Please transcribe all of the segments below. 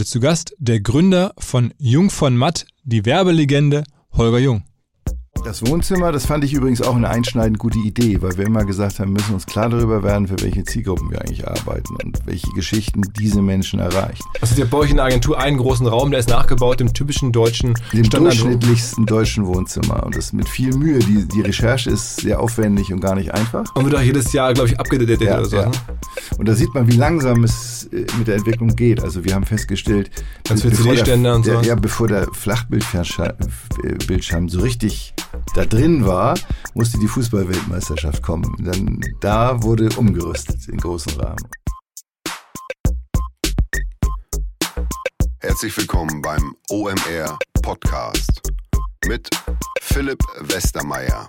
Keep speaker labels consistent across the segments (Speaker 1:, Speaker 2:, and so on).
Speaker 1: Heute zu Gast der Gründer von Jung von Matt, die Werbelegende Holger Jung.
Speaker 2: Das Wohnzimmer, das fand ich übrigens auch eine einschneidend gute Idee, weil wir immer gesagt haben, wir müssen uns klar darüber werden, für welche Zielgruppen wir eigentlich arbeiten und welche Geschichten diese Menschen erreicht.
Speaker 1: Also ihr bei euch in der Agentur einen großen Raum, der ist nachgebaut im typischen deutschen
Speaker 2: Dem durchschnittlichsten deutschen Wohnzimmer und das mit viel Mühe. Die, die Recherche ist sehr aufwendig und gar nicht einfach.
Speaker 1: Und wird auch jedes Jahr, glaube ich, abgedatet
Speaker 2: Ja,
Speaker 1: oder so.
Speaker 2: ja.
Speaker 1: ne?
Speaker 2: Und da sieht man, wie langsam es äh, mit der Entwicklung geht. Also wir haben festgestellt,
Speaker 1: Ganz
Speaker 2: bevor der-
Speaker 1: und so.
Speaker 2: Ja, bevor der Flachbildbildschirm äh, so richtig da drin war, musste die Fußballweltmeisterschaft kommen. Dann, da wurde umgerüstet in großem Rahmen.
Speaker 3: Herzlich willkommen beim OMR Podcast mit Philipp Westermeier.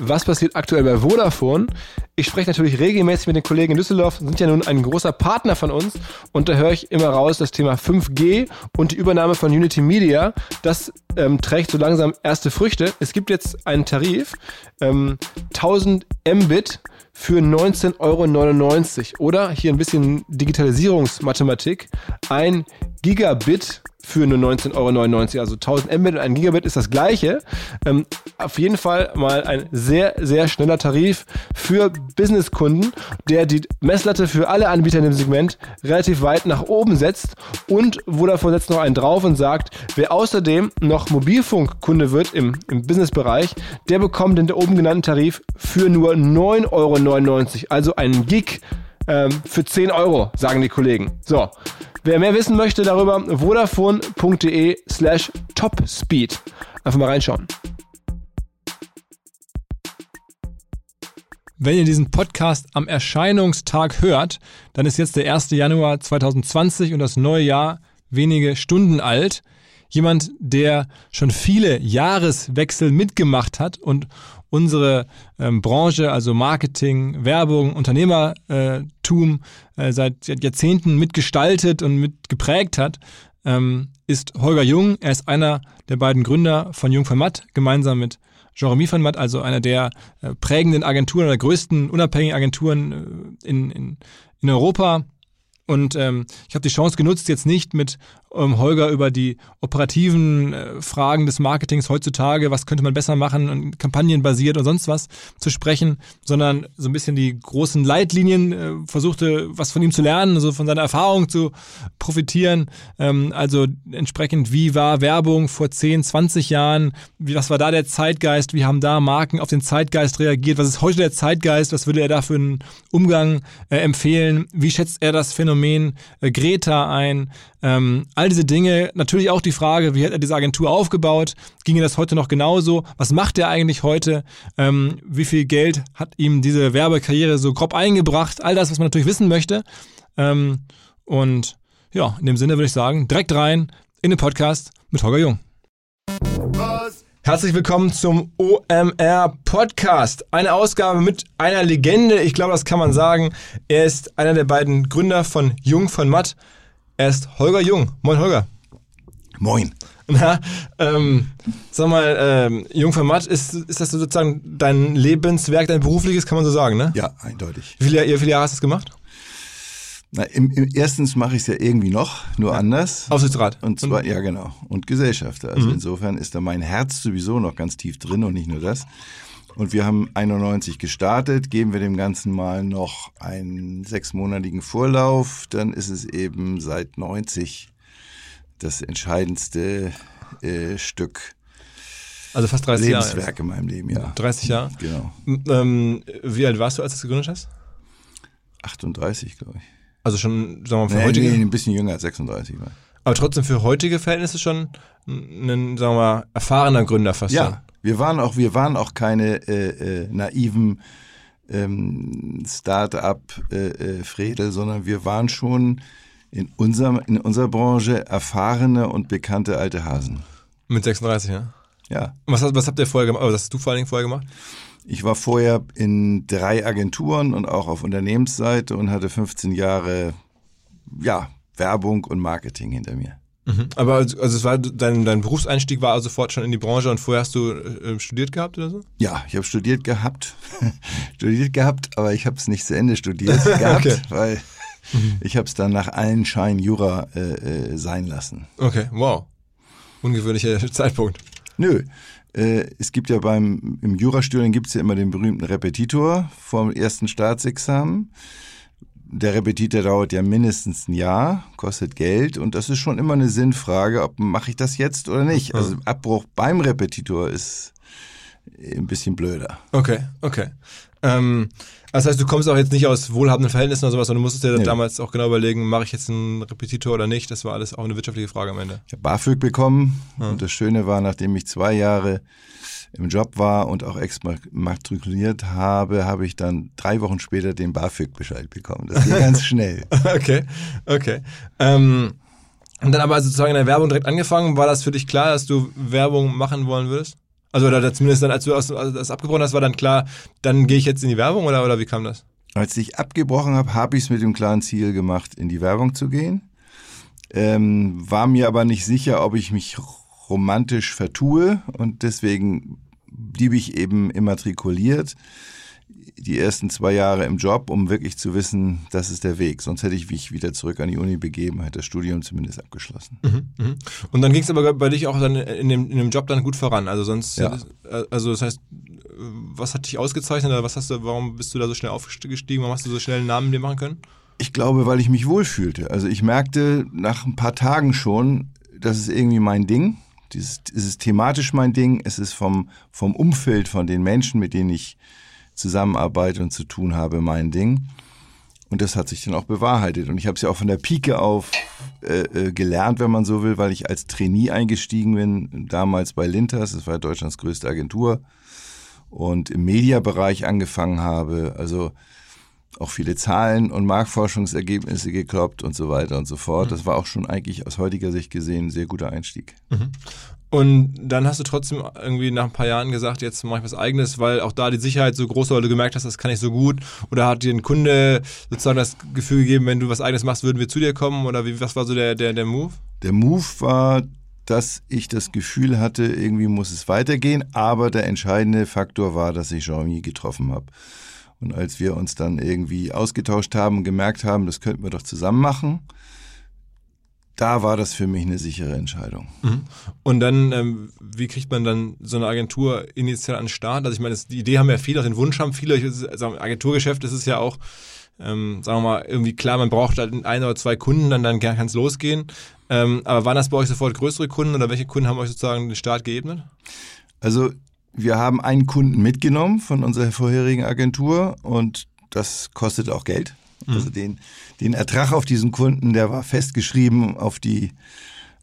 Speaker 1: Was passiert aktuell bei Vodafone? Ich spreche natürlich regelmäßig mit den Kollegen in Düsseldorf, sind ja nun ein großer Partner von uns und da höre ich immer raus, das Thema 5G und die Übernahme von Unity Media, das ähm, trägt so langsam erste Früchte. Es gibt jetzt einen Tarif, ähm, 1000 Mbit für 19,99 Euro oder hier ein bisschen Digitalisierungsmathematik, ein Gigabit für nur 19,99 Euro. Also 1000 Mbit und ein Gigabit ist das gleiche. Ähm, auf jeden Fall mal ein sehr, sehr schneller Tarif für Businesskunden, der die Messlatte für alle Anbieter in dem Segment relativ weit nach oben setzt. Und Vodafone setzt noch einen drauf und sagt, wer außerdem noch Mobilfunkkunde wird im, im Businessbereich, der bekommt den oben genannten Tarif für nur 9,99 Euro. Also einen Gig ähm, für 10 Euro, sagen die Kollegen. So, wer mehr wissen möchte darüber, vodafone.de slash topspeed. Einfach mal reinschauen. Wenn ihr diesen Podcast am Erscheinungstag hört, dann ist jetzt der 1. Januar 2020 und das neue Jahr wenige Stunden alt. Jemand, der schon viele Jahreswechsel mitgemacht hat und unsere ähm, Branche, also Marketing, Werbung, Unternehmertum äh, seit Jahrzehnten mitgestaltet und mitgeprägt hat, ähm, ist Holger Jung. Er ist einer der beiden Gründer von Jung von Matt, gemeinsam mit Jeremy van Matt, also einer der äh, prägenden Agenturen oder größten unabhängigen Agenturen äh, in, in, in Europa. Und ähm, ich habe die Chance genutzt, jetzt nicht mit ähm, Holger über die operativen äh, Fragen des Marketings heutzutage, was könnte man besser machen und kampagnenbasiert und sonst was zu sprechen, sondern so ein bisschen die großen Leitlinien äh, versuchte, was von ihm zu lernen, also von seiner Erfahrung zu profitieren. Ähm, also entsprechend, wie war Werbung vor 10, 20 Jahren? Wie, was war da der Zeitgeist? Wie haben da Marken auf den Zeitgeist reagiert? Was ist heute der Zeitgeist? Was würde er da für einen Umgang äh, empfehlen? Wie schätzt er das Phänomen äh, Greta ein? Ähm, all diese Dinge. Natürlich auch die Frage, wie hat er diese Agentur aufgebaut? Ginge das heute noch genauso? Was macht er eigentlich heute? Ähm, wie viel Geld hat ihm diese Werbekarriere so grob eingebracht? All das, was man natürlich wissen möchte. Ähm, und ja, in dem Sinne würde ich sagen, direkt rein in den Podcast mit Holger Jung. Herzlich willkommen zum OMR Podcast. Eine Ausgabe mit einer Legende. Ich glaube, das kann man sagen. Er ist einer der beiden Gründer von Jung von Matt. Er ist Holger Jung. Moin, Holger.
Speaker 2: Moin.
Speaker 1: Na, ähm, sag mal, ähm, Jung von Matt, ist, ist das sozusagen dein Lebenswerk, dein berufliches, kann man so sagen, ne?
Speaker 2: Ja, eindeutig.
Speaker 1: Wie viele, wie viele Jahre hast du das gemacht?
Speaker 2: Na, im, im, erstens mache ich es ja irgendwie noch, nur anders.
Speaker 1: Aufsichtsrat.
Speaker 2: Und zwar, ja genau, und Gesellschafter. Also insofern ist da mein Herz sowieso noch ganz tief drin und nicht nur das. Und wir haben 91 gestartet, geben wir dem Ganzen mal noch einen sechsmonatigen Vorlauf, dann ist es eben seit 90 das entscheidendste äh, Stück
Speaker 1: Also fast 30 Jahre.
Speaker 2: Lebenswerk in meinem Leben, ja.
Speaker 1: 30 Jahre.
Speaker 2: Genau.
Speaker 1: Ähm, wie alt warst du, als du es gegründet hast?
Speaker 2: 38, glaube ich.
Speaker 1: Also schon, sagen wir mal, für
Speaker 2: Nee,
Speaker 1: heutige,
Speaker 2: nee, ein bisschen jünger als 36 war.
Speaker 1: Aber trotzdem für heutige Verhältnisse schon ein, sagen wir mal, erfahrener Gründer fast schon.
Speaker 2: Ja, wir waren auch, wir waren auch keine äh, äh, naiven ähm, Start-up-Fredel, sondern wir waren schon in, unserem, in unserer Branche erfahrene und bekannte alte Hasen.
Speaker 1: Mit 36, ja.
Speaker 2: Ja,
Speaker 1: Was, hast- was habt ihr vorher gemacht? Was hast du vor allen Dingen vorher gemacht?
Speaker 2: ich war vorher in drei Agenturen und auch auf Unternehmensseite und hatte 15 Jahre ja, Werbung und Marketing hinter mir.
Speaker 1: Mhm. Aber also also es war dein, dein Berufseinstieg war also sofort schon in die Branche und vorher hast du äh, studiert gehabt oder so?
Speaker 2: Ja, ich habe studiert gehabt, studiert gehabt, aber ich habe es nicht zu Ende studiert gehabt,
Speaker 1: Okay.
Speaker 2: weil Ich habe es dann nach allen Scheinen Jura äh, äh, sein lassen.
Speaker 1: Okay, wow. Ungewöhnlicher Zeitpunkt.
Speaker 2: Nö. Äh, es gibt ja beim, im Jurastudium gibt es ja immer den berühmten Repetitor vom ersten Staatsexamen. Der Repetitor dauert ja mindestens ein Jahr, kostet Geld und das ist schon immer eine Sinnfrage, ob mache ich das jetzt oder nicht. Also Abbruch beim Repetitor ist ein bisschen blöder.
Speaker 1: Okay, okay. Ähm, das heißt, du kommst auch jetzt nicht aus wohlhabenden Verhältnissen oder sowas, sondern du musstest dir
Speaker 2: Nee.
Speaker 1: damals auch genau überlegen, mache ich jetzt einen Repetitor oder nicht. Das war alles auch eine wirtschaftliche Frage am Ende.
Speaker 2: Ich habe BAföG bekommen und das Schöne war, nachdem ich zwei Jahre im Job war und auch exmatrikuliert habe, habe ich dann drei Wochen später den BAföG-Bescheid bekommen. Das ging ganz schnell.
Speaker 1: okay, okay. Ähm, und dann aber also sozusagen in der Werbung direkt angefangen. War das für dich klar, dass du Werbung machen wollen würdest? Also oder zumindest dann, als du aus, also das abgebrochen hast, war dann klar, dann gehe ich jetzt in die Werbung oder, oder wie kam das?
Speaker 2: Als ich abgebrochen habe, habe ich es mit dem klaren Ziel gemacht, in die Werbung zu gehen. Ähm, war mir aber nicht sicher, ob ich mich romantisch vertue und deswegen blieb ich eben immatrikuliert die ersten zwei Jahre im Job, um wirklich zu wissen, das ist der Weg. Sonst hätte ich mich wieder zurück an die Uni begeben, hätte das Studium zumindest abgeschlossen.
Speaker 1: Mhm. Und dann ging es aber bei dich auch dann in dem, in dem Job dann gut voran. Also sonst,
Speaker 2: Ja.
Speaker 1: also das heißt, was hat dich ausgezeichnet oder was hast du, warum bist du da so schnell aufgestiegen? Warum hast du so schnell einen Namen dir machen können?
Speaker 2: Ich glaube, weil ich mich wohlfühlte. Also ich merkte nach ein paar Tagen schon, das ist irgendwie mein Ding. Dieses, es ist thematisch mein Ding. Es ist vom, vom Umfeld, von den Menschen, mit denen ich zusammenarbeite und zu tun habe, mein Ding. Und das hat sich dann auch bewahrheitet. Und ich habe es ja auch von der Pike auf äh, äh, gelernt, wenn man so will, weil ich als Trainee eingestiegen bin, damals bei Lintas, das war Deutschlands größte Agentur, und im Mediabereich angefangen habe. Also auch viele Zahlen und Marktforschungsergebnisse gekloppt und so weiter und so fort. Das war auch schon eigentlich aus heutiger Sicht gesehen ein sehr guter Einstieg.
Speaker 1: Und dann hast du trotzdem irgendwie nach ein paar Jahren gesagt, jetzt mache ich was eigenes, weil auch da die Sicherheit so groß war, weil du gemerkt hast, das kann ich so gut. Oder hat dir ein Kunde sozusagen das Gefühl gegeben, wenn du was eigenes machst, würden wir zu dir kommen? Oder wie, was war so der, der, der Move?
Speaker 2: Der Move war, dass ich das Gefühl hatte, irgendwie muss es weitergehen, aber der entscheidende Faktor war, dass ich Jean-Mi getroffen habe. Und als wir uns dann irgendwie ausgetauscht haben und gemerkt haben, das könnten wir doch zusammen machen, da war das für mich eine sichere Entscheidung.
Speaker 1: Und dann, ähm, wie kriegt man dann so eine Agentur initial an den Start? Also ich meine, das, die Idee haben ja viele, auch den Wunsch haben viele. Ich, also im Agenturgeschäft ist es ja auch, ähm, sagen wir mal, irgendwie klar, man braucht halt ein oder zwei Kunden, dann, dann kann es losgehen. Ähm, aber waren das bei euch sofort größere Kunden oder welche Kunden haben euch sozusagen den Start geebnet?
Speaker 2: Also wir haben einen Kunden mitgenommen von unserer vorherigen Agentur und das kostet auch Geld. Also den, den Ertrag auf diesen Kunden, der war festgeschrieben auf die,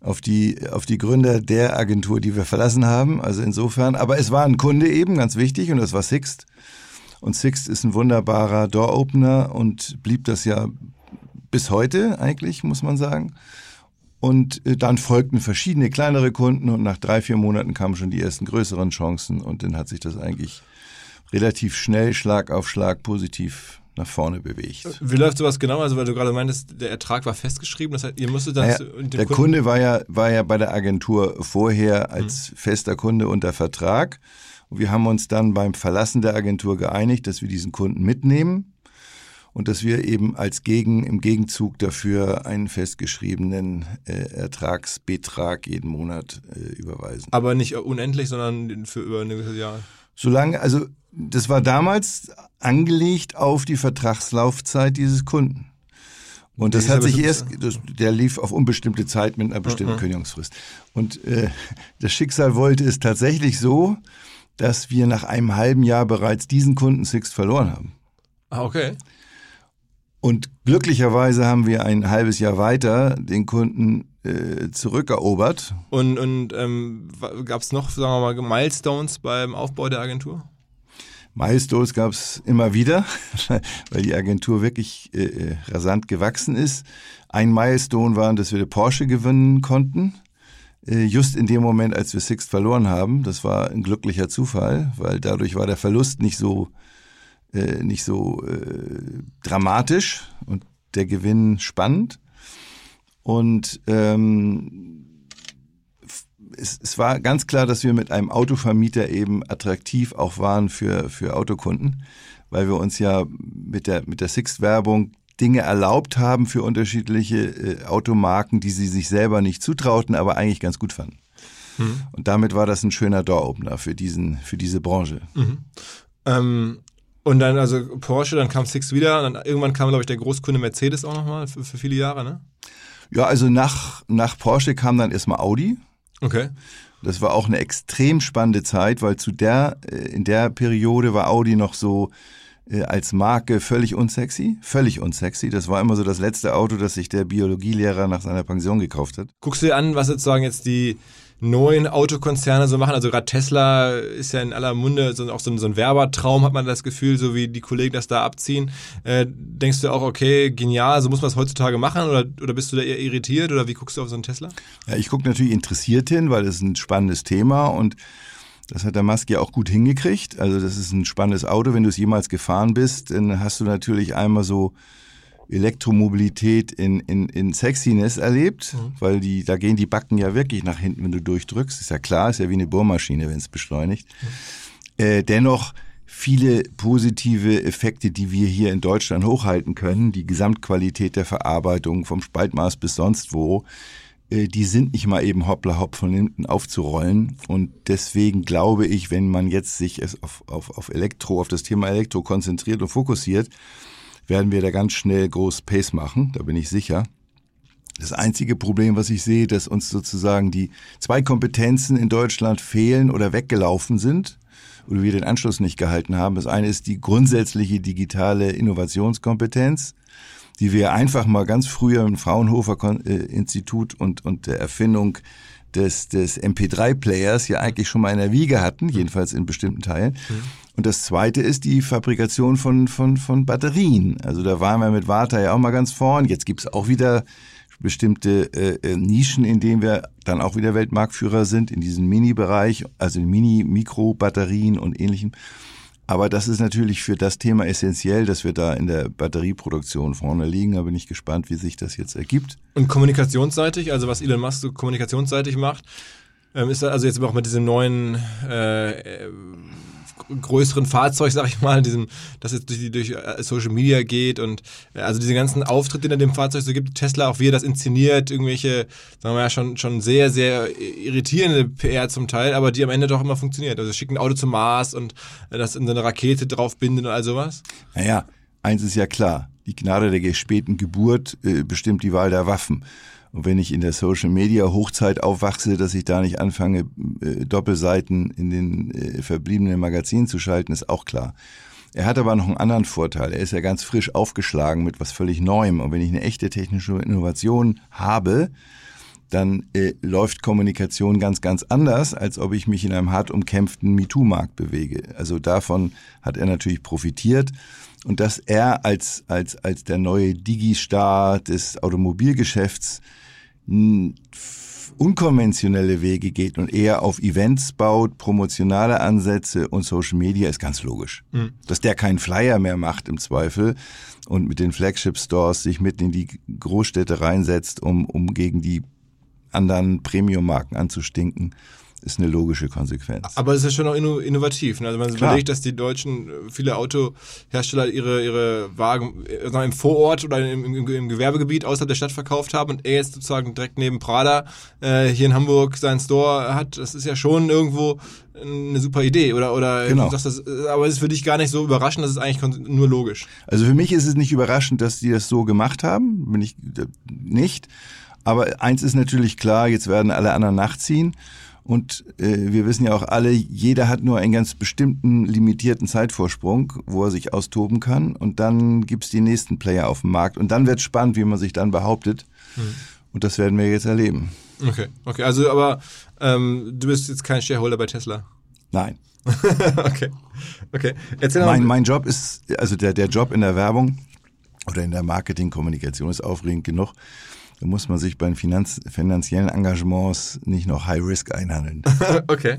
Speaker 2: auf die, auf die Gründer der Agentur, die wir verlassen haben. Also insofern, aber es war ein Kunde eben, ganz wichtig, und das war Sixt. Und Sixt ist ein wunderbarer Door-Opener und blieb das ja bis heute eigentlich, muss man sagen. Und äh, dann folgten verschiedene kleinere Kunden und nach drei, vier Monaten kamen schon die ersten größeren Chancen und dann hat sich das eigentlich relativ schnell Schlag auf Schlag positiv nach vorne bewegt.
Speaker 1: Wie läuft sowas genau? Also weil du gerade meintest, der Ertrag war festgeschrieben, das heißt, ihr musstet dann
Speaker 2: Naja, der
Speaker 1: Kunden-
Speaker 2: Kunde war ja, war ja bei der Agentur vorher als fester Kunde unter Vertrag. Und wir haben uns dann beim Verlassen der Agentur geeinigt, dass wir diesen Kunden mitnehmen und dass wir eben als Gegen, im Gegenzug dafür einen festgeschriebenen äh, Ertragsbetrag jeden Monat äh, überweisen.
Speaker 1: aber nicht unendlich, sondern für über eine gewisse Jahre.
Speaker 2: Solange, also das war damals angelegt auf die Vertragslaufzeit dieses Kunden. Und das hat sich erst, das, der lief auf unbestimmte Zeit mit einer bestimmten Kündigungsfrist. Und äh, das Schicksal wollte es tatsächlich so, dass wir nach einem halben Jahr bereits diesen Kunden Sixt verloren haben.
Speaker 1: Ah, okay.
Speaker 2: Und glücklicherweise haben wir ein halbes Jahr weiter den Kunden äh, zurückerobert.
Speaker 1: Und, und ähm, gab es noch, sagen wir mal, Milestones beim Aufbau der Agentur?
Speaker 2: Milestones gab es immer wieder, weil die Agentur wirklich äh, äh, rasant gewachsen ist. Ein Milestone war, dass wir die Porsche gewinnen konnten. Äh, just in dem Moment, als wir Sixt verloren haben. Das war ein glücklicher Zufall, weil dadurch war der Verlust nicht so, äh, nicht so äh, dramatisch und der Gewinn spannend. Und ähm, es, es war ganz klar, dass wir mit einem Autovermieter eben attraktiv auch waren für, für Autokunden, weil wir uns ja mit der, mit der Sixt-Werbung Dinge erlaubt haben für unterschiedliche äh, Automarken, die sie sich selber nicht zutrauten, aber eigentlich ganz gut fanden. Mhm. Und damit war das ein schöner Door-Opener für, diesen, für diese Branche. Mhm.
Speaker 1: Ähm, und dann also Porsche, dann kam Six wieder und dann irgendwann kam, glaube ich, der Großkunde Mercedes auch nochmal für, für viele Jahre, ne?
Speaker 2: Ja, also nach, nach Porsche kam dann erstmal Audi.
Speaker 1: Okay.
Speaker 2: Das war auch eine extrem spannende Zeit, weil zu der, äh, in der Periode war Audi noch so äh, als Marke völlig unsexy, völlig unsexy. Das war immer so das letzte Auto, das sich der Biologielehrer nach seiner Pension gekauft hat.
Speaker 1: Guckst du dir an, was sozusagen jetzt die neuen Autokonzerne so machen. Also gerade Tesla ist ja in aller Munde so, auch so ein, so ein Werbertraum, hat man das Gefühl, so wie die Kollegen das da abziehen. Äh, denkst du auch, okay, genial, so muss man es heutzutage machen oder, oder bist du da eher irritiert oder wie guckst du auf so einen Tesla?
Speaker 2: Ja, ich gucke natürlich interessiert hin, weil es ein spannendes Thema und das hat der Musk ja auch gut hingekriegt. Also das ist ein spannendes Auto. Wenn du es jemals gefahren bist, dann hast du natürlich einmal so Elektromobilität in, in, in Sexiness erlebt, mhm. weil die, da gehen die Backen ja wirklich nach hinten, wenn du durchdrückst. Ist ja klar, ist ja wie eine Bohrmaschine, wenn es beschleunigt. Mhm. Äh, dennoch viele positive Effekte, die wir hier in Deutschland hochhalten können. Die Gesamtqualität der Verarbeitung vom Spaltmaß bis sonst wo, äh, die sind nicht mal eben hoppla hopp von hinten aufzurollen. Und deswegen glaube ich, wenn man jetzt sich auf, auf, auf Elektro, auf das Thema Elektro konzentriert und fokussiert, werden wir da ganz schnell groß Pace machen, da bin ich sicher. Das einzige Problem, was ich sehe, dass uns sozusagen die zwei Kompetenzen in Deutschland fehlen oder weggelaufen sind oder wir den Anschluss nicht gehalten haben. Das eine ist die grundsätzliche digitale Innovationskompetenz, die wir einfach mal ganz früher im Fraunhofer äh, Institut und, und der Erfindung des, des MP3-Players ja eigentlich schon mal in der Wiege hatten, jedenfalls in bestimmten Teilen. Mhm. Und das zweite ist die Fabrikation von, von, von Batterien. Also da waren wir mit Warta ja auch mal ganz vorn. Jetzt gibt's auch wieder bestimmte äh, äh, Nischen, in denen wir dann auch wieder Weltmarktführer sind, in diesem Mini-Bereich, also in Mini-Mikro-Batterien und ähnlichem. Aber das ist natürlich für das Thema essentiell, dass wir da in der Batterieproduktion vorne liegen. Da bin ich gespannt, wie sich das jetzt ergibt.
Speaker 1: Und kommunikationsseitig, also was Elon Musk so kommunikationsseitig macht, ähm, ist also jetzt auch mit diesem neuen äh, größeren Fahrzeug, sag ich mal, diesem, das jetzt durch, durch äh, Social Media geht und äh, also diese ganzen Auftritte, die in dem Fahrzeug so gibt, Tesla, auch wie er das inszeniert, irgendwelche, sagen wir ja, schon, schon sehr, sehr irritierende PR zum Teil, aber die am Ende doch immer funktioniert. Also schicken ein Auto zum Mars und äh, das in so eine Rakete draufbinden und all sowas.
Speaker 2: Naja, eins ist ja klar, die Gnade der späten Geburt äh, bestimmt die Wahl der Waffen. Und wenn ich in der Social Media Hochzeit aufwachse, dass ich da nicht anfange, äh, Doppelseiten in den äh, verbliebenen Magazinen zu schalten, ist auch klar. Er hat aber noch einen anderen Vorteil. Er ist ja ganz frisch aufgeschlagen mit was völlig Neuem. Und wenn ich eine echte technische Innovation habe, dann äh, läuft Kommunikation ganz, ganz anders, als ob ich mich in einem hart umkämpften MeToo-Markt bewege. Also davon hat er natürlich profitiert. Und dass er als, als, als der neue Digi-Star des Automobilgeschäfts unkonventionelle Wege geht und eher auf Events baut, promotionale Ansätze und Social Media ist ganz logisch. Mhm. Dass der keinen Flyer mehr macht im Zweifel und mit den Flagship Stores sich mitten in die Großstädte reinsetzt, um, um gegen die anderen Premium-Marken anzustinken ist eine logische Konsequenz.
Speaker 1: Aber es ist schon auch innovativ. Ne? Also man Klar. überlegt, dass die Deutschen, äh, viele Autohersteller ihre, ihre Wagen äh, im Vorort oder im, im, im, Gewerbegebiet außerhalb der Stadt verkauft haben und er jetzt sozusagen direkt neben Prada äh, hier in Hamburg seinen Store hat. Das ist ja schon irgendwo eine super Idee. Oder, oder
Speaker 2: genau.
Speaker 1: du sagst das, äh, aber es ist für dich gar nicht so überraschend, das ist eigentlich nur logisch.
Speaker 2: Also für mich ist es nicht überraschend, dass die das so gemacht haben. Bin ich nicht. Aber eins ist natürlich klar, jetzt werden alle anderen nachziehen. Und äh, wir wissen ja auch alle, jeder hat nur einen ganz bestimmten limitierten Zeitvorsprung, wo er sich austoben kann. Und dann gibt's die nächsten Player auf dem Markt. Und dann wird spannend, wie man sich dann behauptet. Mhm. Und das werden wir jetzt erleben.
Speaker 1: Okay, okay. Also, aber ähm, du bist jetzt kein Shareholder bei Tesla?
Speaker 2: Nein.
Speaker 1: okay. Okay.
Speaker 2: Erzähl mein, mein Job ist, also der, der Job in der Werbung oder in der Marketingkommunikation ist aufregend genug. Da muss man sich bei Finanz finanziellen Engagements nicht noch High Risk einhandeln.
Speaker 1: okay.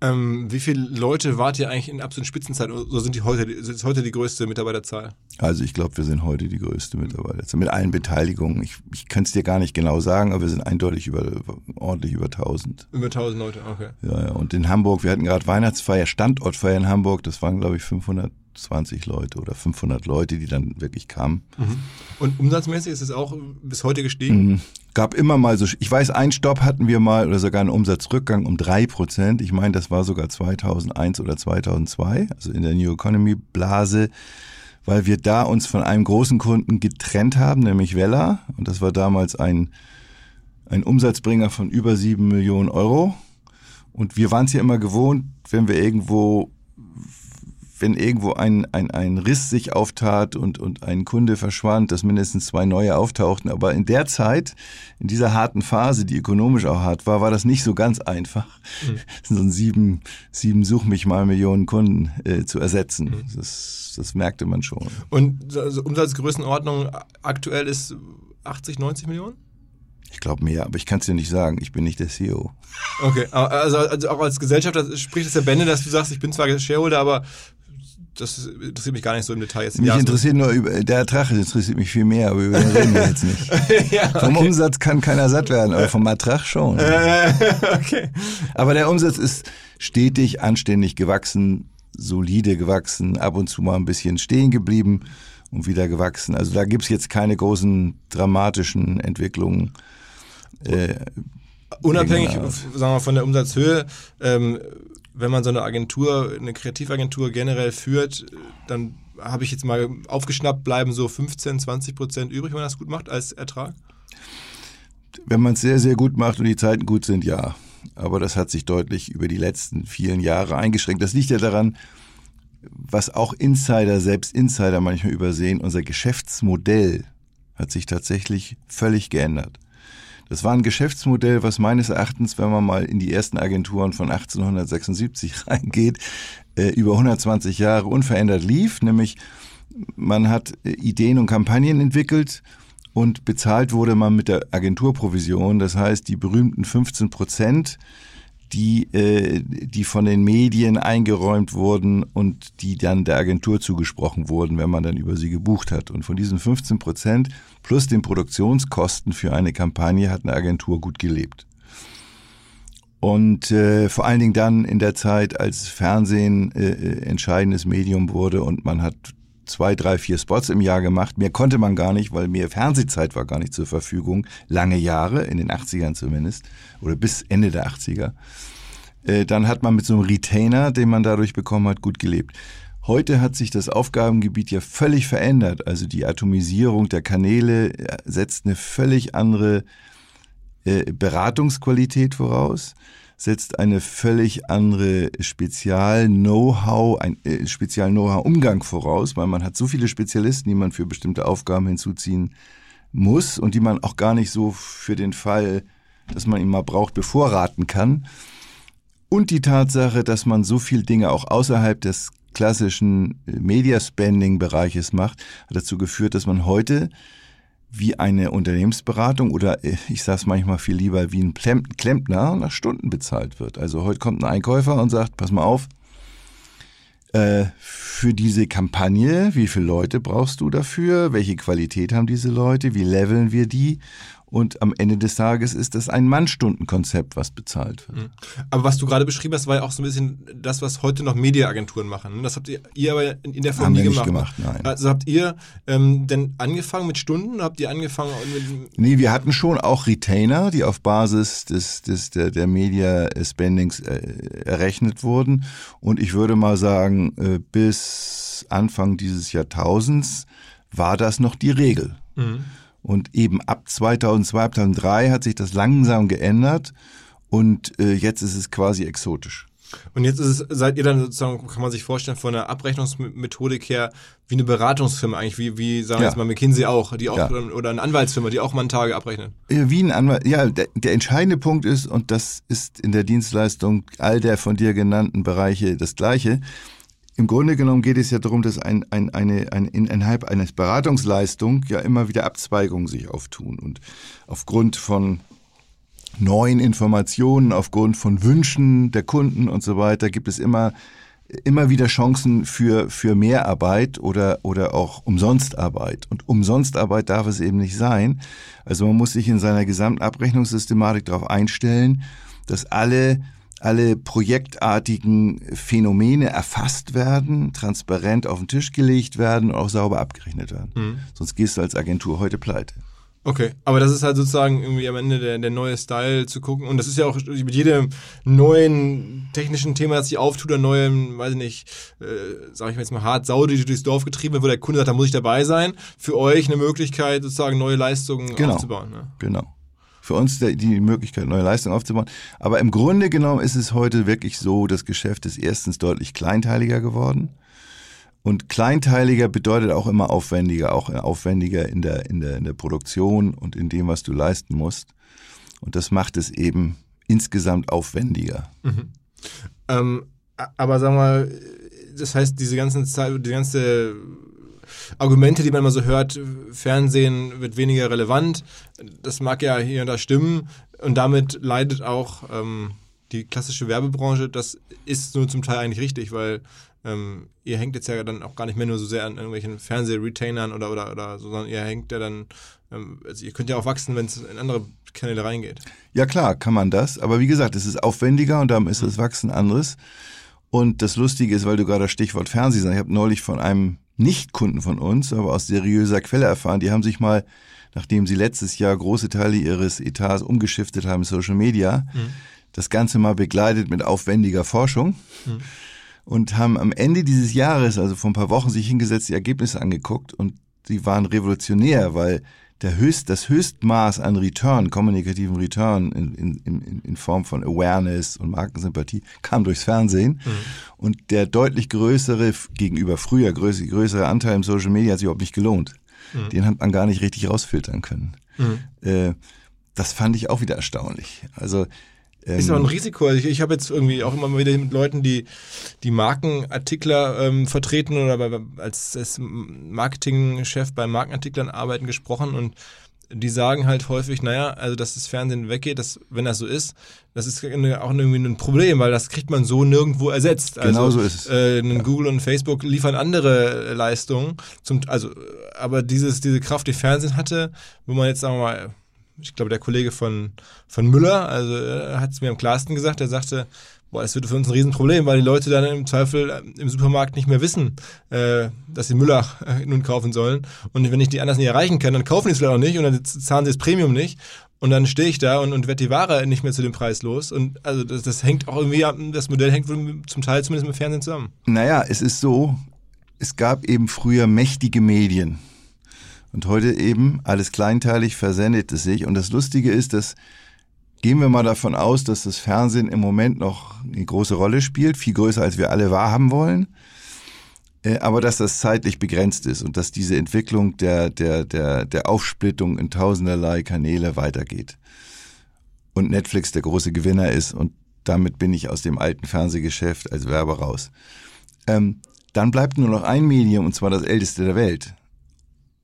Speaker 1: Ähm, wie viele Leute wart ihr eigentlich in absoluten Spitzenzeit? So sind die heute, ist heute die größte Mitarbeiterzahl?
Speaker 2: Also ich glaube, wir sind heute die größte Mitarbeiterzahl. Mit allen Beteiligungen. Ich, ich kann es dir gar nicht genau sagen, aber wir sind eindeutig über, ordentlich über 1000.
Speaker 1: Über 1000 Leute, okay.
Speaker 2: Ja, ja. Und in Hamburg, wir hatten gerade Weihnachtsfeier, Standortfeier in Hamburg, das waren glaube ich 500 20 Leute oder 500 Leute, die dann wirklich kamen.
Speaker 1: Mhm. Und umsatzmäßig ist es auch bis heute gestiegen? Mhm.
Speaker 2: Gab immer mal so, ich weiß, einen Stopp hatten wir mal oder sogar einen Umsatzrückgang um drei Prozent. Ich meine, das war sogar 2001 oder 2002, also in der New Economy Blase, weil wir da uns von einem großen Kunden getrennt haben, nämlich Vella. Und das war damals ein, ein Umsatzbringer von über sieben Millionen Euro. Und wir waren es ja immer gewohnt, wenn wir irgendwo wenn irgendwo ein, ein, ein Riss sich auftat und, und ein Kunde verschwand, dass mindestens zwei neue auftauchten. Aber in der Zeit, in dieser harten Phase, die ökonomisch auch hart war, war das nicht so ganz einfach, mhm. so ein sieben, sieben Such mich mal Millionen Kunden äh, zu ersetzen. Mhm. Das, das merkte man schon.
Speaker 1: Und also Umsatzgrößenordnung aktuell ist 80, 90 Millionen?
Speaker 2: Ich glaube mehr, aber ich kann es dir nicht sagen. Ich bin nicht der CEO.
Speaker 1: Okay, also, also auch als Gesellschafter spricht es der Bände, dass du sagst, ich bin zwar Shareholder, aber das interessiert mich gar nicht so im Detail jetzt.
Speaker 2: Mich interessiert nur über, der Ertrag interessiert mich viel mehr, aber über den reden wir jetzt nicht. ja, okay. Vom Umsatz kann keiner satt werden, aber vom Ertrag schon. okay. Aber der Umsatz ist stetig, anständig gewachsen, solide gewachsen, ab und zu mal ein bisschen stehen geblieben und wieder gewachsen. Also da gibt's jetzt keine großen dramatischen Entwicklungen.
Speaker 1: Äh, Unabhängig sagen wir, von der Umsatzhöhe, ähm, wenn man so eine Agentur, eine Kreativagentur generell führt, dann habe ich jetzt mal aufgeschnappt, bleiben so 15, 20 Prozent übrig, wenn man das gut macht als Ertrag?
Speaker 2: Wenn man es sehr, sehr gut macht und die Zeiten gut sind, ja. Aber das hat sich deutlich über die letzten vielen Jahre eingeschränkt. Das liegt ja daran, was auch Insider, selbst Insider manchmal übersehen, unser Geschäftsmodell hat sich tatsächlich völlig geändert. Das war ein Geschäftsmodell, was meines Erachtens, wenn man mal in die ersten Agenturen von 1876 reingeht, äh, über 120 Jahre unverändert lief, nämlich man hat äh, Ideen und Kampagnen entwickelt und bezahlt wurde man mit der Agenturprovision, das heißt die berühmten 15 Prozent die, äh, die von den Medien eingeräumt wurden und die dann der Agentur zugesprochen wurden, wenn man dann über sie gebucht hat. Und von diesen 15 Prozent plus den Produktionskosten für eine Kampagne hat eine Agentur gut gelebt. Und äh, vor allen Dingen dann in der Zeit, als Fernsehen äh, äh entscheidendes Medium wurde und man hat zwei, drei, vier Spots im Jahr gemacht. Mehr konnte man gar nicht, weil mehr Fernsehzeit war gar nicht zur Verfügung. Lange Jahre, in den 80ern zumindest, oder bis Ende der 80er. Äh, dann hat man mit so einem Retainer, den man dadurch bekommen hat, gut gelebt. Heute hat sich das Aufgabengebiet ja völlig verändert. Also die Atomisierung der Kanäle äh, setzt eine völlig andere äh, Beratungsqualität voraus setzt eine völlig andere Spezial-Know-how, ein äh, Spezial-Know-how-Umgang voraus, weil man hat so viele Spezialisten, die man für bestimmte Aufgaben hinzuziehen muss und die man auch gar nicht so für den Fall, dass man ihn mal braucht, bevorraten kann. Und die Tatsache, dass man so viel Dinge auch außerhalb des klassischen Media-Spending-Bereiches macht, hat dazu geführt, dass man heute wie eine Unternehmensberatung oder äh, ich sage es manchmal viel lieber wie ein Klempner nach Stunden bezahlt wird. Also heute kommt ein Einkäufer und sagt, pass mal auf, äh, für diese Kampagne, wie viele Leute brauchst du dafür, welche Qualität haben diese Leute, wie leveln wir die und am Ende des Tages ist das ein Mannstundenkonzept, was bezahlt wird. Mhm.
Speaker 1: Aber was du gerade beschrieben hast, war ja auch so ein bisschen das, was heute noch Mediaagenturen machen. Ne? Das habt ihr, ihr aber in der Form
Speaker 2: Haben
Speaker 1: nie
Speaker 2: wir
Speaker 1: gemacht.
Speaker 2: Nicht gemacht nein.
Speaker 1: Also habt ihr ähm, denn angefangen mit Stunden? Habt ihr angefangen mit
Speaker 2: Nee, wir hatten schon auch Retainer, die auf Basis des, des der, der Media Spendings äh, errechnet wurden. Und ich würde mal sagen, äh, bis Anfang dieses Jahrtausends war das noch die Regel. Mhm. Und eben ab 2002, 2003 hat sich das langsam geändert und äh, jetzt ist es quasi exotisch.
Speaker 1: Und jetzt ist es, seid ihr dann sozusagen, kann man sich vorstellen, von der Abrechnungsmethodik her wie eine Beratungsfirma eigentlich, wie, wie sagen wir ja. jetzt mal McKinsey auch, die auch ja. oder eine Anwaltsfirma, die auch mal Tage abrechnet.
Speaker 2: Ja, wie ein Anwalt. Ja, der, der entscheidende Punkt ist, und das ist in der Dienstleistung all der von dir genannten Bereiche das Gleiche. Im Grunde genommen geht es ja darum, dass ein, ein, eine, ein, innerhalb einer Beratungsleistung ja immer wieder Abzweigungen sich auftun. Und aufgrund von neuen Informationen, aufgrund von Wünschen der Kunden und so weiter, gibt es immer, immer wieder Chancen für, für Mehrarbeit oder, oder auch Umsonstarbeit. Und Umsonstarbeit darf es eben nicht sein. Also man muss sich in seiner gesamten Abrechnungssystematik darauf einstellen, dass alle alle projektartigen Phänomene erfasst werden, transparent auf den Tisch gelegt werden und auch sauber abgerechnet werden. Mhm. Sonst gehst du als Agentur heute pleite.
Speaker 1: Okay, aber das ist halt sozusagen irgendwie am Ende der, der neue Style zu gucken. Und das ist ja auch mit jedem neuen technischen Thema, das sich auftut, oder neuen, weiß ich nicht, äh, sag ich mal jetzt mal hart, Sau, die durchs Dorf getrieben wird, wo der Kunde sagt, da muss ich dabei sein, für euch eine Möglichkeit, sozusagen neue Leistungen
Speaker 2: genau.
Speaker 1: aufzubauen. Ne?
Speaker 2: Genau. Für uns die, Möglichkeit, neue Leistungen aufzubauen. Aber im Grunde genommen ist es heute wirklich so, das Geschäft ist erstens deutlich kleinteiliger geworden. Und kleinteiliger bedeutet auch immer aufwendiger, auch aufwendiger in der, in der, in der Produktion und in dem, was du leisten musst. Und das macht es eben insgesamt aufwendiger.
Speaker 1: Mhm. Ähm, aber sag mal, das heißt, diese ganzen die ganze Argumente, die man immer so hört, Fernsehen wird weniger relevant, das mag ja hier und da stimmen und damit leidet auch ähm, die klassische Werbebranche. Das ist nur zum Teil eigentlich richtig, weil ähm, ihr hängt jetzt ja dann auch gar nicht mehr nur so sehr an irgendwelchen Fernsehretainern oder, oder, oder so, sondern ihr hängt ja dann, ähm, also ihr könnt ja auch wachsen, wenn es in andere Kanäle reingeht.
Speaker 2: Ja klar, kann man das, aber wie gesagt, es ist aufwendiger und darum ist das Wachsen anderes. Und das Lustige ist, weil du gerade das Stichwort Fernsehen sagst, ich habe neulich von einem Nicht-Kunden von uns, aber aus seriöser Quelle erfahren, die haben sich mal, nachdem sie letztes Jahr große Teile ihres Etats umgeschiftet haben, Social Media, mhm. das Ganze mal begleitet mit aufwendiger Forschung. Mhm und haben am Ende dieses Jahres, also vor ein paar Wochen, sich hingesetzt, die Ergebnisse angeguckt und sie waren revolutionär, weil der Höchst, das Höchstmaß an Return, kommunikativen Return in, in, in, in Form von Awareness und Markensympathie kam durchs Fernsehen. Mhm. Und der deutlich größere, gegenüber früher größere, größere Anteil im Social Media hat sich überhaupt nicht gelohnt. Mhm. Den hat man gar nicht richtig rausfiltern können. Mhm. Äh, das fand ich auch wieder erstaunlich. Also
Speaker 1: ähm, ist aber ein Risiko. Also ich, ich habe jetzt irgendwie auch immer wieder mit Leuten, die die Markenartikler ähm, vertreten oder bei, als, als Marketingchef bei Markenartiklern arbeiten gesprochen und die sagen halt häufig, naja, also dass das Fernsehen weggeht, dass, wenn das so ist, das ist auch irgendwie ein Problem, weil das kriegt man so nirgendwo ersetzt.
Speaker 2: Also, genau so ist es.
Speaker 1: Äh, ja. Google und Facebook liefern andere Leistungen, zum, also, aber dieses, diese Kraft, die Fernsehen hatte, wo man jetzt, sagen wir mal, ich glaube, der Kollege von, von Müller, also äh, hat es mir am klarsten gesagt, er sagte, boah, das wird für uns ein Riesenproblem, weil die Leute dann im Zweifel äh, im Supermarkt nicht mehr wissen, äh, dass sie Müller äh, nun kaufen sollen. Und wenn ich die anders nicht erreichen kann, dann kaufen die es vielleicht auch nicht und dann zahlen sie das Premium nicht. Und dann stehe ich da und, und werde die Ware nicht mehr zu dem Preis los. Und also das, das hängt auch irgendwie, das Modell hängt zum Teil zumindest mit Fernsehen zusammen.
Speaker 2: Naja, es ist so, es gab eben früher mächtige Medien. Und heute eben alles kleinteilig versendet es sich. Und das Lustige ist, dass gehen wir mal davon aus, dass das Fernsehen im Moment noch eine große Rolle spielt, viel größer als wir alle wahrhaben wollen. Äh, aber dass das zeitlich begrenzt ist und dass diese Entwicklung der, der, der, der Aufsplittung in tausenderlei Kanäle weitergeht. Und Netflix der große Gewinner ist und damit bin ich aus dem alten Fernsehgeschäft als Werber raus. Ähm, dann bleibt nur noch ein Medium und zwar das älteste der Welt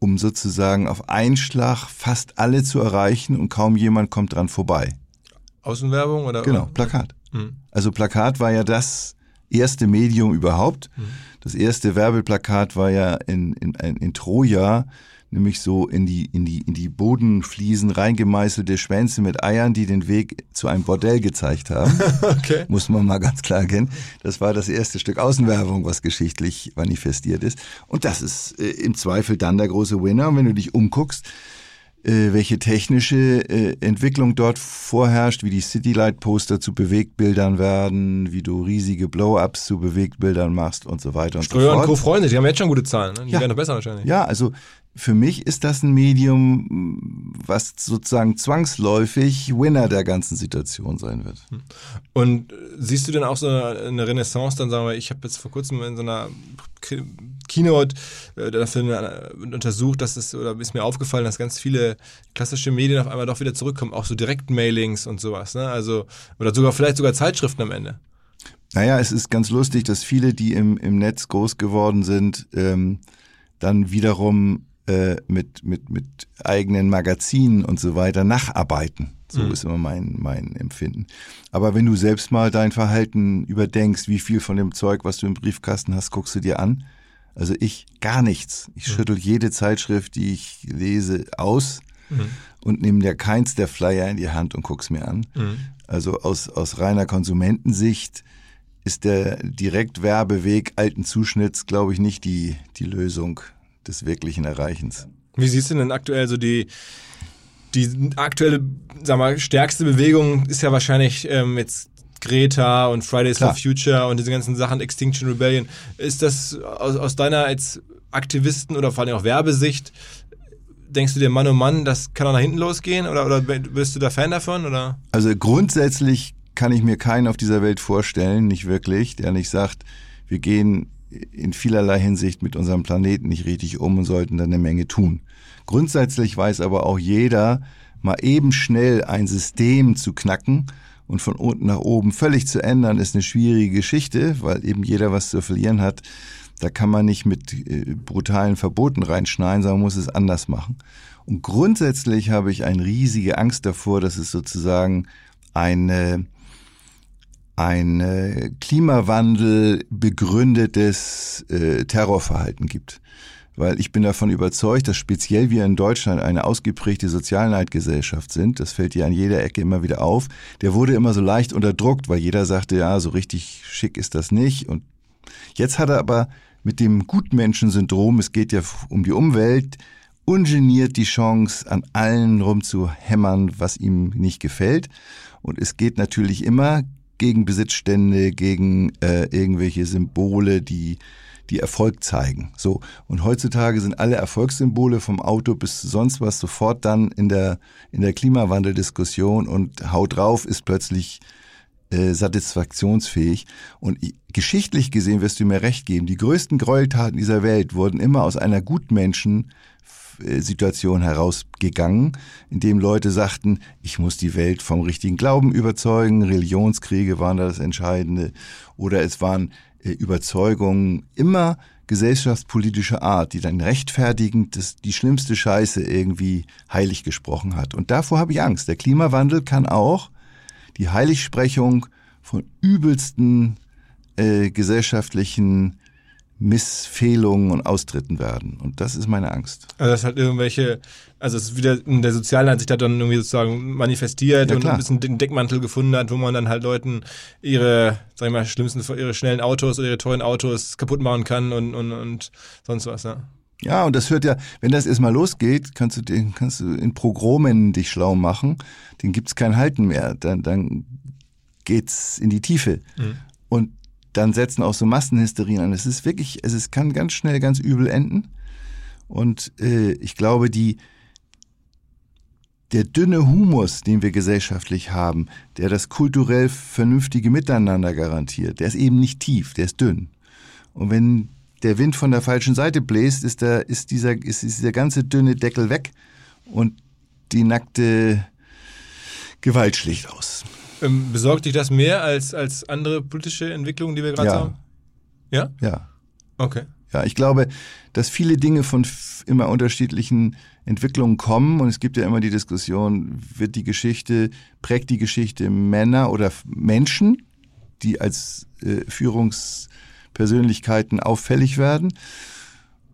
Speaker 2: um sozusagen auf einen Schlag fast alle zu erreichen und kaum jemand kommt dran vorbei.
Speaker 1: Außenwerbung oder?
Speaker 2: Genau, Plakat. Mhm. Also Plakat war ja das erste Medium überhaupt. Mhm. Das erste Werbeplakat war ja in, in, in Troja nämlich so in die, in die, in die Bodenfliesen reingemeißelte Schwänze mit Eiern, die den Weg zu einem Bordell gezeigt haben. okay. Muss man mal ganz klar erkennen. Das war das erste Stück Außenwerbung, was geschichtlich manifestiert ist. Und das ist äh, im Zweifel dann der große Winner. Und wenn du dich umguckst, äh, welche technische äh, Entwicklung dort vorherrscht, wie die Citylight-Poster zu Bewegtbildern werden, wie du riesige Blow-ups zu Bewegtbildern machst und so weiter und
Speaker 1: Ströer
Speaker 2: so fort.
Speaker 1: und Co. Freunde, die haben jetzt schon gute Zahlen, ne? die ja. werden noch besser wahrscheinlich.
Speaker 2: Ja, also für mich ist das ein Medium, was sozusagen zwangsläufig Winner der ganzen Situation sein wird. Hm.
Speaker 1: Und siehst du denn auch so eine Renaissance, dann sagen wir, ich habe jetzt vor kurzem in so einer Keynote äh, dafür untersucht, dass es, oder ist mir aufgefallen, dass ganz viele klassische Medien auf einmal doch wieder zurückkommen, auch so Direktmailings und sowas, ne? Also, oder sogar vielleicht sogar Zeitschriften am Ende.
Speaker 2: Naja, es ist ganz lustig, dass viele, die im, im Netz groß geworden sind, ähm, dann wiederum äh, mit, mit, mit eigenen Magazinen und so weiter nacharbeiten. So mhm. ist immer mein, mein Empfinden. Aber wenn du selbst mal dein Verhalten überdenkst, wie viel von dem Zeug, was du im Briefkasten hast, guckst du dir an. Also ich gar nichts. Ich mhm. schüttel jede Zeitschrift, die ich lese, aus mhm. und nehme dir keins der Flyer in die Hand und guck's mir an. Mhm. Also aus, aus reiner Konsumentensicht ist der Direktwerbeweg alten Zuschnitts, glaube ich, nicht die, die Lösung des wirklichen Erreichens.
Speaker 1: Wie siehst du denn aktuell so die, die aktuelle, sag mal, stärkste Bewegung ist ja wahrscheinlich ähm, jetzt Greta und Fridays Klar. for Future und diese ganzen Sachen, Extinction Rebellion. Ist das aus, aus deiner als Aktivisten oder vor allem auch Werbesicht, denkst du dir, Mann oh Mann, das kann auch nach hinten losgehen? Oder, oder bist du da Fan davon? Oder?
Speaker 2: Also grundsätzlich kann ich mir keinen auf dieser Welt vorstellen, nicht wirklich, der nicht sagt, wir gehen in vielerlei Hinsicht mit unserem Planeten nicht richtig um und sollten da eine Menge tun. Grundsätzlich weiß aber auch jeder, mal eben schnell ein System zu knacken und von unten nach oben völlig zu ändern, ist eine schwierige Geschichte, weil eben jeder was zu verlieren hat. Da kann man nicht mit äh, brutalen Verboten reinschneiden, sondern muss es anders machen. Und grundsätzlich habe ich eine riesige Angst davor, dass es sozusagen eine ein äh, Klimawandel begründetes äh, Terrorverhalten gibt. Weil ich bin davon überzeugt, dass speziell wir in Deutschland eine ausgeprägte Sozialneidgesellschaft sind. Das fällt dir an jeder Ecke immer wieder auf. Der wurde immer so leicht unterdruckt, weil jeder sagte, ja, so richtig schick ist das nicht. Und jetzt hat er aber mit dem Gutmenschensyndrom, es geht ja um die Umwelt, ungeniert die Chance, an allen rumzuhämmern, was ihm nicht gefällt. Und es geht natürlich immer gegen Besitzstände, gegen äh, irgendwelche Symbole, die die Erfolg zeigen. So und heutzutage sind alle Erfolgssymbole vom Auto bis sonst was sofort dann in der in der Klimawandeldiskussion und haut drauf ist plötzlich äh, satisfaktionsfähig. Und geschichtlich gesehen wirst du mir recht geben, die größten Gräueltaten dieser Welt wurden immer aus einer Gutmenschen Situation herausgegangen, in dem Leute sagten, ich muss die Welt vom richtigen Glauben überzeugen, Religionskriege waren da das Entscheidende, oder es waren äh, Überzeugungen immer gesellschaftspolitischer Art, die dann rechtfertigend das, die schlimmste Scheiße irgendwie heilig gesprochen hat. Und davor habe ich Angst. Der Klimawandel kann auch die Heiligsprechung von übelsten äh, gesellschaftlichen Missfehlungen und Austritten werden. Und das ist meine Angst.
Speaker 1: Also das hat irgendwelche, also es ist wieder in der sozialen Ansicht hat dann irgendwie sozusagen manifestiert ja, und ein bisschen den Deckmantel gefunden hat, wo man dann halt Leuten ihre, sag ich mal, schlimmsten, ihre schnellen Autos oder ihre teuren Autos kaputt machen kann und, und, und sonst was, ja.
Speaker 2: Ja, und das hört ja, wenn das erstmal losgeht, kannst du, den, kannst du in Progromen dich schlau machen, den gibt's kein Halten mehr. Dann, dann geht's in die Tiefe. Mhm. Und dann setzen auch so Massenhysterien an. Es ist wirklich, es ist, kann ganz schnell ganz übel enden. Und äh, ich glaube, die, der dünne Humus, den wir gesellschaftlich haben, der das kulturell vernünftige Miteinander garantiert, der ist eben nicht tief, der ist dünn. Und wenn der Wind von der falschen Seite bläst, ist, der, ist, dieser, ist dieser ganze dünne Deckel weg und die nackte Gewalt schlicht aus.
Speaker 1: Ähm, besorgt dich das mehr als, als andere politische Entwicklungen, die wir gerade
Speaker 2: ja.
Speaker 1: haben? Ja?
Speaker 2: Ja.
Speaker 1: Okay.
Speaker 2: Ja, ich glaube, dass viele Dinge von immer unterschiedlichen Entwicklungen kommen und es gibt ja immer die Diskussion, wird die Geschichte, prägt die Geschichte Männer oder Menschen, die als äh, Führungspersönlichkeiten auffällig werden?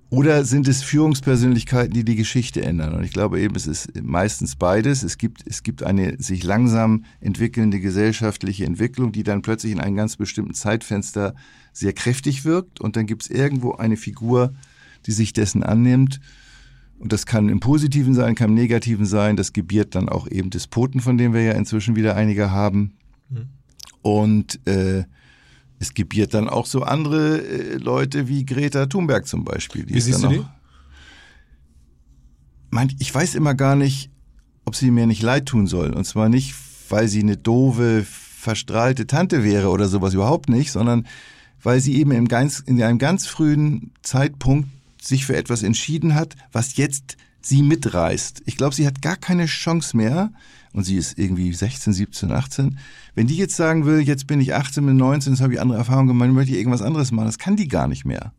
Speaker 2: Oder sind es Führungspersönlichkeiten, die die Geschichte ändern? Und ich glaube eben, es ist meistens beides. Es gibt, es gibt eine sich langsam entwickelnde gesellschaftliche Entwicklung, die dann plötzlich in einem ganz bestimmten Zeitfenster sehr kräftig wirkt. Und dann gibt es irgendwo eine Figur, die sich dessen annimmt. Und das kann im Positiven sein, kann im Negativen sein. Das gebiert dann auch eben Despoten, von denen wir ja inzwischen wieder einige haben. Mhm. Und äh, es gebiert dann auch so andere äh, Leute wie Greta Thunberg zum Beispiel.
Speaker 1: wie siehst du die?
Speaker 2: Mein, ich weiß immer gar nicht, ob sie mir nicht leid tun soll. Und zwar nicht, weil sie eine doofe, verstrahlte Tante wäre oder sowas überhaupt nicht, sondern weil sie eben im ganz, in einem ganz frühen Zeitpunkt sich für etwas entschieden hat, was jetzt sie mitreißt. Ich glaube, sie hat gar keine Chance mehr, und sie ist irgendwie 16, 17, 18. Wenn die jetzt sagen will, jetzt bin ich 18, bin 19, jetzt habe ich andere Erfahrungen gemacht, möchte ich irgendwas anderes machen, das kann die gar nicht mehr.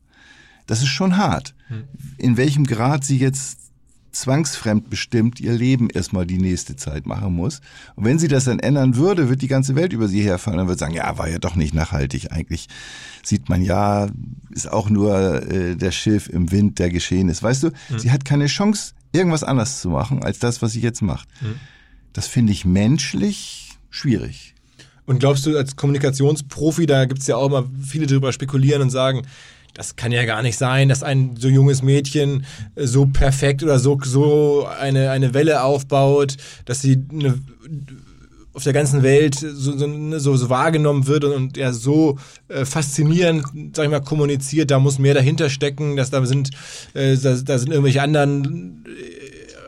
Speaker 2: Das ist schon hart. Hm. In welchem Grad sie jetzt zwangsfremd bestimmt ihr Leben erstmal die nächste Zeit machen muss. Und wenn sie das dann ändern würde, wird die ganze Welt über sie herfallen und wird sagen, ja, war ja doch nicht nachhaltig. Eigentlich sieht man ja, ist auch nur äh, der Schilf im Wind, der geschehen ist. Weißt du, mhm. sie hat keine Chance, irgendwas anders zu machen, als das, was sie jetzt macht. Mhm. Das finde ich menschlich schwierig.
Speaker 1: Und glaubst du, als Kommunikationsprofi, da gibt es ja auch immer viele drüber spekulieren und sagen, das kann ja gar nicht sein, dass ein so junges Mädchen so perfekt oder so, so eine, eine Welle aufbaut, dass sie eine, auf der ganzen Welt so, so, so, so wahrgenommen wird und, und ja so äh, faszinierend, sag ich mal, kommuniziert. Da muss mehr dahinter stecken, dass da sind, äh, da, da sind irgendwelche anderen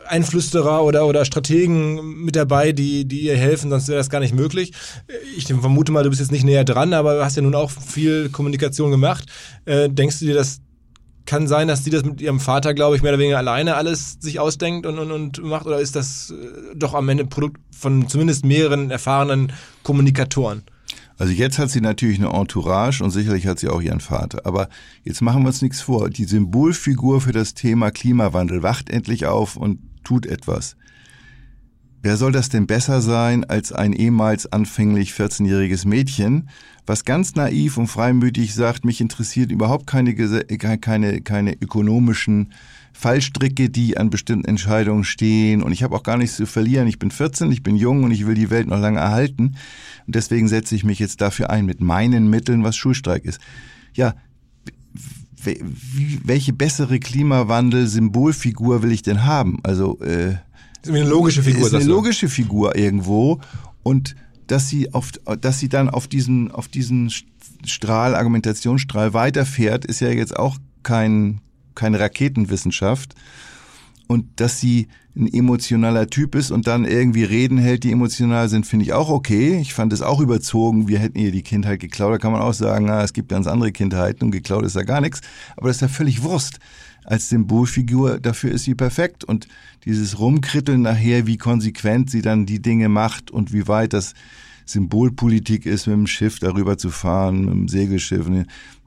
Speaker 1: Einflüsterer oder, oder Strategen mit dabei, die, die ihr helfen, sonst wäre das gar nicht möglich. Ich vermute mal, du bist jetzt nicht näher dran, aber du hast ja nun auch viel Kommunikation gemacht. Äh, denkst du dir, das kann sein, dass die das mit ihrem Vater, glaube ich, mehr oder weniger alleine alles sich ausdenkt und, und, und macht? Oder ist das äh, doch am Ende Produkt von zumindest mehreren erfahrenen Kommunikatoren?
Speaker 2: Also jetzt hat sie natürlich eine Entourage und sicherlich hat sie auch ihren Vater. Aber jetzt machen wir uns nichts vor. Die Symbolfigur für das Thema Klimawandel wacht endlich auf und tut etwas. Wer soll das denn besser sein als ein ehemals anfänglich 14-jähriges Mädchen, was ganz naiv und freimütig sagt, mich interessiert überhaupt keine, keine, keine ökonomischen Fallstricke, die an bestimmten Entscheidungen stehen und ich habe auch gar nichts zu verlieren. Ich bin 14, ich bin jung und ich will die Welt noch lange erhalten und deswegen setze ich mich jetzt dafür ein mit meinen Mitteln, was Schulstreik ist. Ja, welche bessere Klimawandel-Symbolfigur will ich denn haben? Also äh,
Speaker 1: ist eine logische Figur.
Speaker 2: Ist eine logische Figur irgendwo und dass sie auf, dass sie dann auf diesen auf diesen Strahl Argumentationsstrahl weiterfährt, ist ja jetzt auch kein keine Raketenwissenschaft und dass sie ein emotionaler Typ ist und dann irgendwie Reden hält, die emotional sind, finde ich auch okay. Ich fand es auch überzogen. Wir hätten ihr die Kindheit geklaut. Da kann man auch sagen, na, es gibt ganz andere Kindheiten und geklaut ist da gar nichts. Aber das ist ja völlig Wurst. Als Symbolfigur, dafür ist sie perfekt. Und dieses Rumkritteln nachher, wie konsequent sie dann die Dinge macht und wie weit das Symbolpolitik ist, mit dem Schiff darüber zu fahren, mit dem Segelschiff.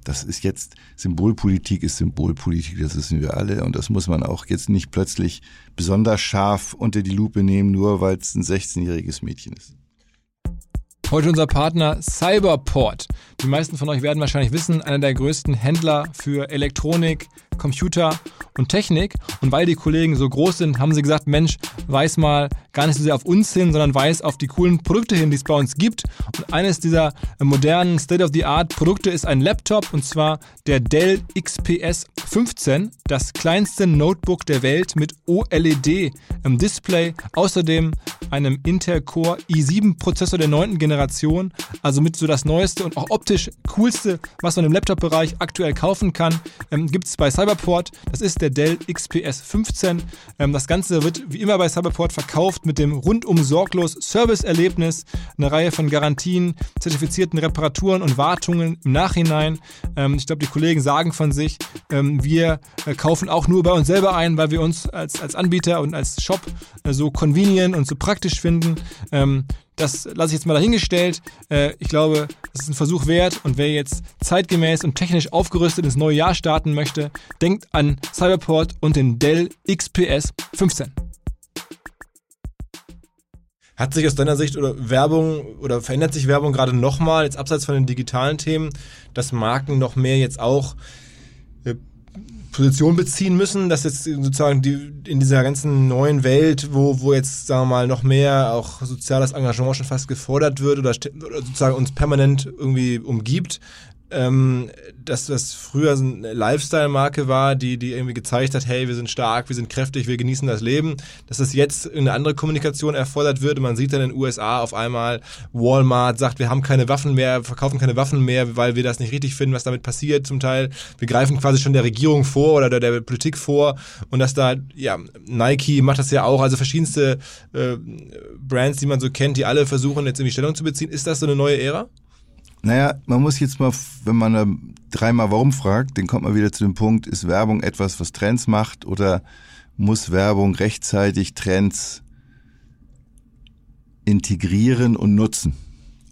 Speaker 2: Das ist jetzt, Symbolpolitik ist Symbolpolitik, das wissen wir alle. Und das muss man auch jetzt nicht plötzlich besonders scharf unter die Lupe nehmen, nur weil es ein 16-jähriges Mädchen ist.
Speaker 1: Heute unser Partner Cyberport. Die meisten von euch werden wahrscheinlich wissen, einer der größten Händler für Elektronik, Computer und Technik. Und weil die Kollegen so groß sind, haben sie gesagt, Mensch, weiß mal gar nicht so sehr auf uns hin, sondern weiß auf die coolen Produkte hin, die es bei uns gibt. Und eines dieser modernen State-of-the-Art-Produkte ist ein Laptop und zwar der Dell XPS 15, das kleinste Notebook der Welt mit OLED im Display. Außerdem einem Intel Core i7-Prozessor der neunten Generation, also mit so das neueste und auch optisch coolste, was man im Laptop-Bereich aktuell kaufen kann, ähm, gibt es bei Cyberport. Das ist der Dell XPS 15. Ähm, das Ganze wird wie immer bei Cyberport verkauft mit dem rundum sorglos Service-Erlebnis, eine Reihe von Garantien, zertifizierten Reparaturen und Wartungen im Nachhinein. Ähm, ich glaube, die Kollegen sagen von sich, ähm, wir äh, kaufen auch nur bei uns selber ein, weil wir uns als, als Anbieter und als Shop äh, so convenient und so praktisch praktisch finden. Das lasse ich jetzt mal dahingestellt. Äh, ich glaube, das ist ein Versuch wert. Und wer jetzt zeitgemäß und technisch aufgerüstet ins neue Jahr starten möchte, denkt an Cyberport und den Dell XPS 15. Hat sich aus deiner Sicht oder Werbung oder verändert sich Werbung gerade nochmal, jetzt abseits von den digitalen Themen, dass Marken noch mehr jetzt auch Position beziehen müssen, dass jetzt sozusagen die, in dieser ganzen neuen Welt, wo, wo jetzt, sagen wir mal, noch mehr auch soziales Engagement schon fast gefordert wird oder, oder sozusagen uns permanent irgendwie umgibt, ähm, dass das früher so eine Lifestyle-Marke war, die, die irgendwie gezeigt hat, hey, wir sind stark, wir sind kräftig, wir genießen das Leben, dass das jetzt eine andere Kommunikation erfordert wird. Und man sieht dann in den USA auf einmal, Walmart sagt, wir haben keine Waffen mehr, verkaufen keine Waffen mehr, weil wir das nicht richtig finden, was damit passiert zum Teil. Wir greifen quasi schon der Regierung vor oder der, der Politik vor und dass da, ja, Nike macht das ja auch, also verschiedenste äh, Brands, die man so kennt, die alle versuchen jetzt irgendwie Stellung zu beziehen. Ist das so eine neue Ära?
Speaker 2: Naja, man muss jetzt mal, wenn man dreimal warum fragt, dann kommt man wieder zu dem Punkt, ist Werbung etwas, was Trends macht oder muss Werbung rechtzeitig Trends integrieren und nutzen,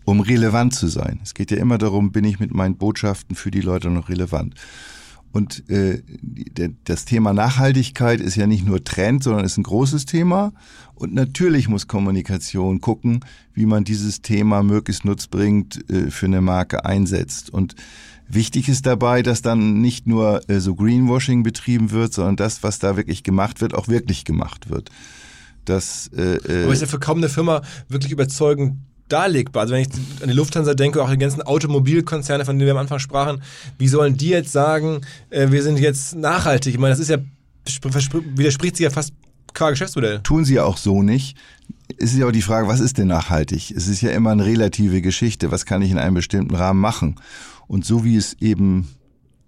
Speaker 2: um relevant zu sein? Es geht ja immer darum, bin ich mit meinen Botschaften für die Leute noch relevant? Und äh, das Thema Nachhaltigkeit ist ja nicht nur Trend, sondern ist ein großes Thema. Und natürlich muss Kommunikation gucken, wie man dieses Thema möglichst nutzbringend äh, für eine Marke einsetzt. Und wichtig ist dabei, dass dann nicht nur äh, so Greenwashing betrieben wird, sondern das, was da wirklich gemacht wird, auch wirklich gemacht wird. Das,
Speaker 1: äh, äh Aber ist ja für kaum eine Firma wirklich überzeugend darlegbar. Also wenn ich an die Lufthansa denke, auch die ganzen Automobilkonzerne, von denen wir am Anfang sprachen, wie sollen die jetzt sagen, äh, wir sind jetzt nachhaltig? Ich meine, das ist ja widerspricht sich ja fast qua Geschäftsmodell.
Speaker 2: Tun sie ja auch so nicht. Es ist ja auch die Frage, was ist denn nachhaltig? Es ist ja immer eine relative Geschichte. Was kann ich in einem bestimmten Rahmen machen? Und so wie es eben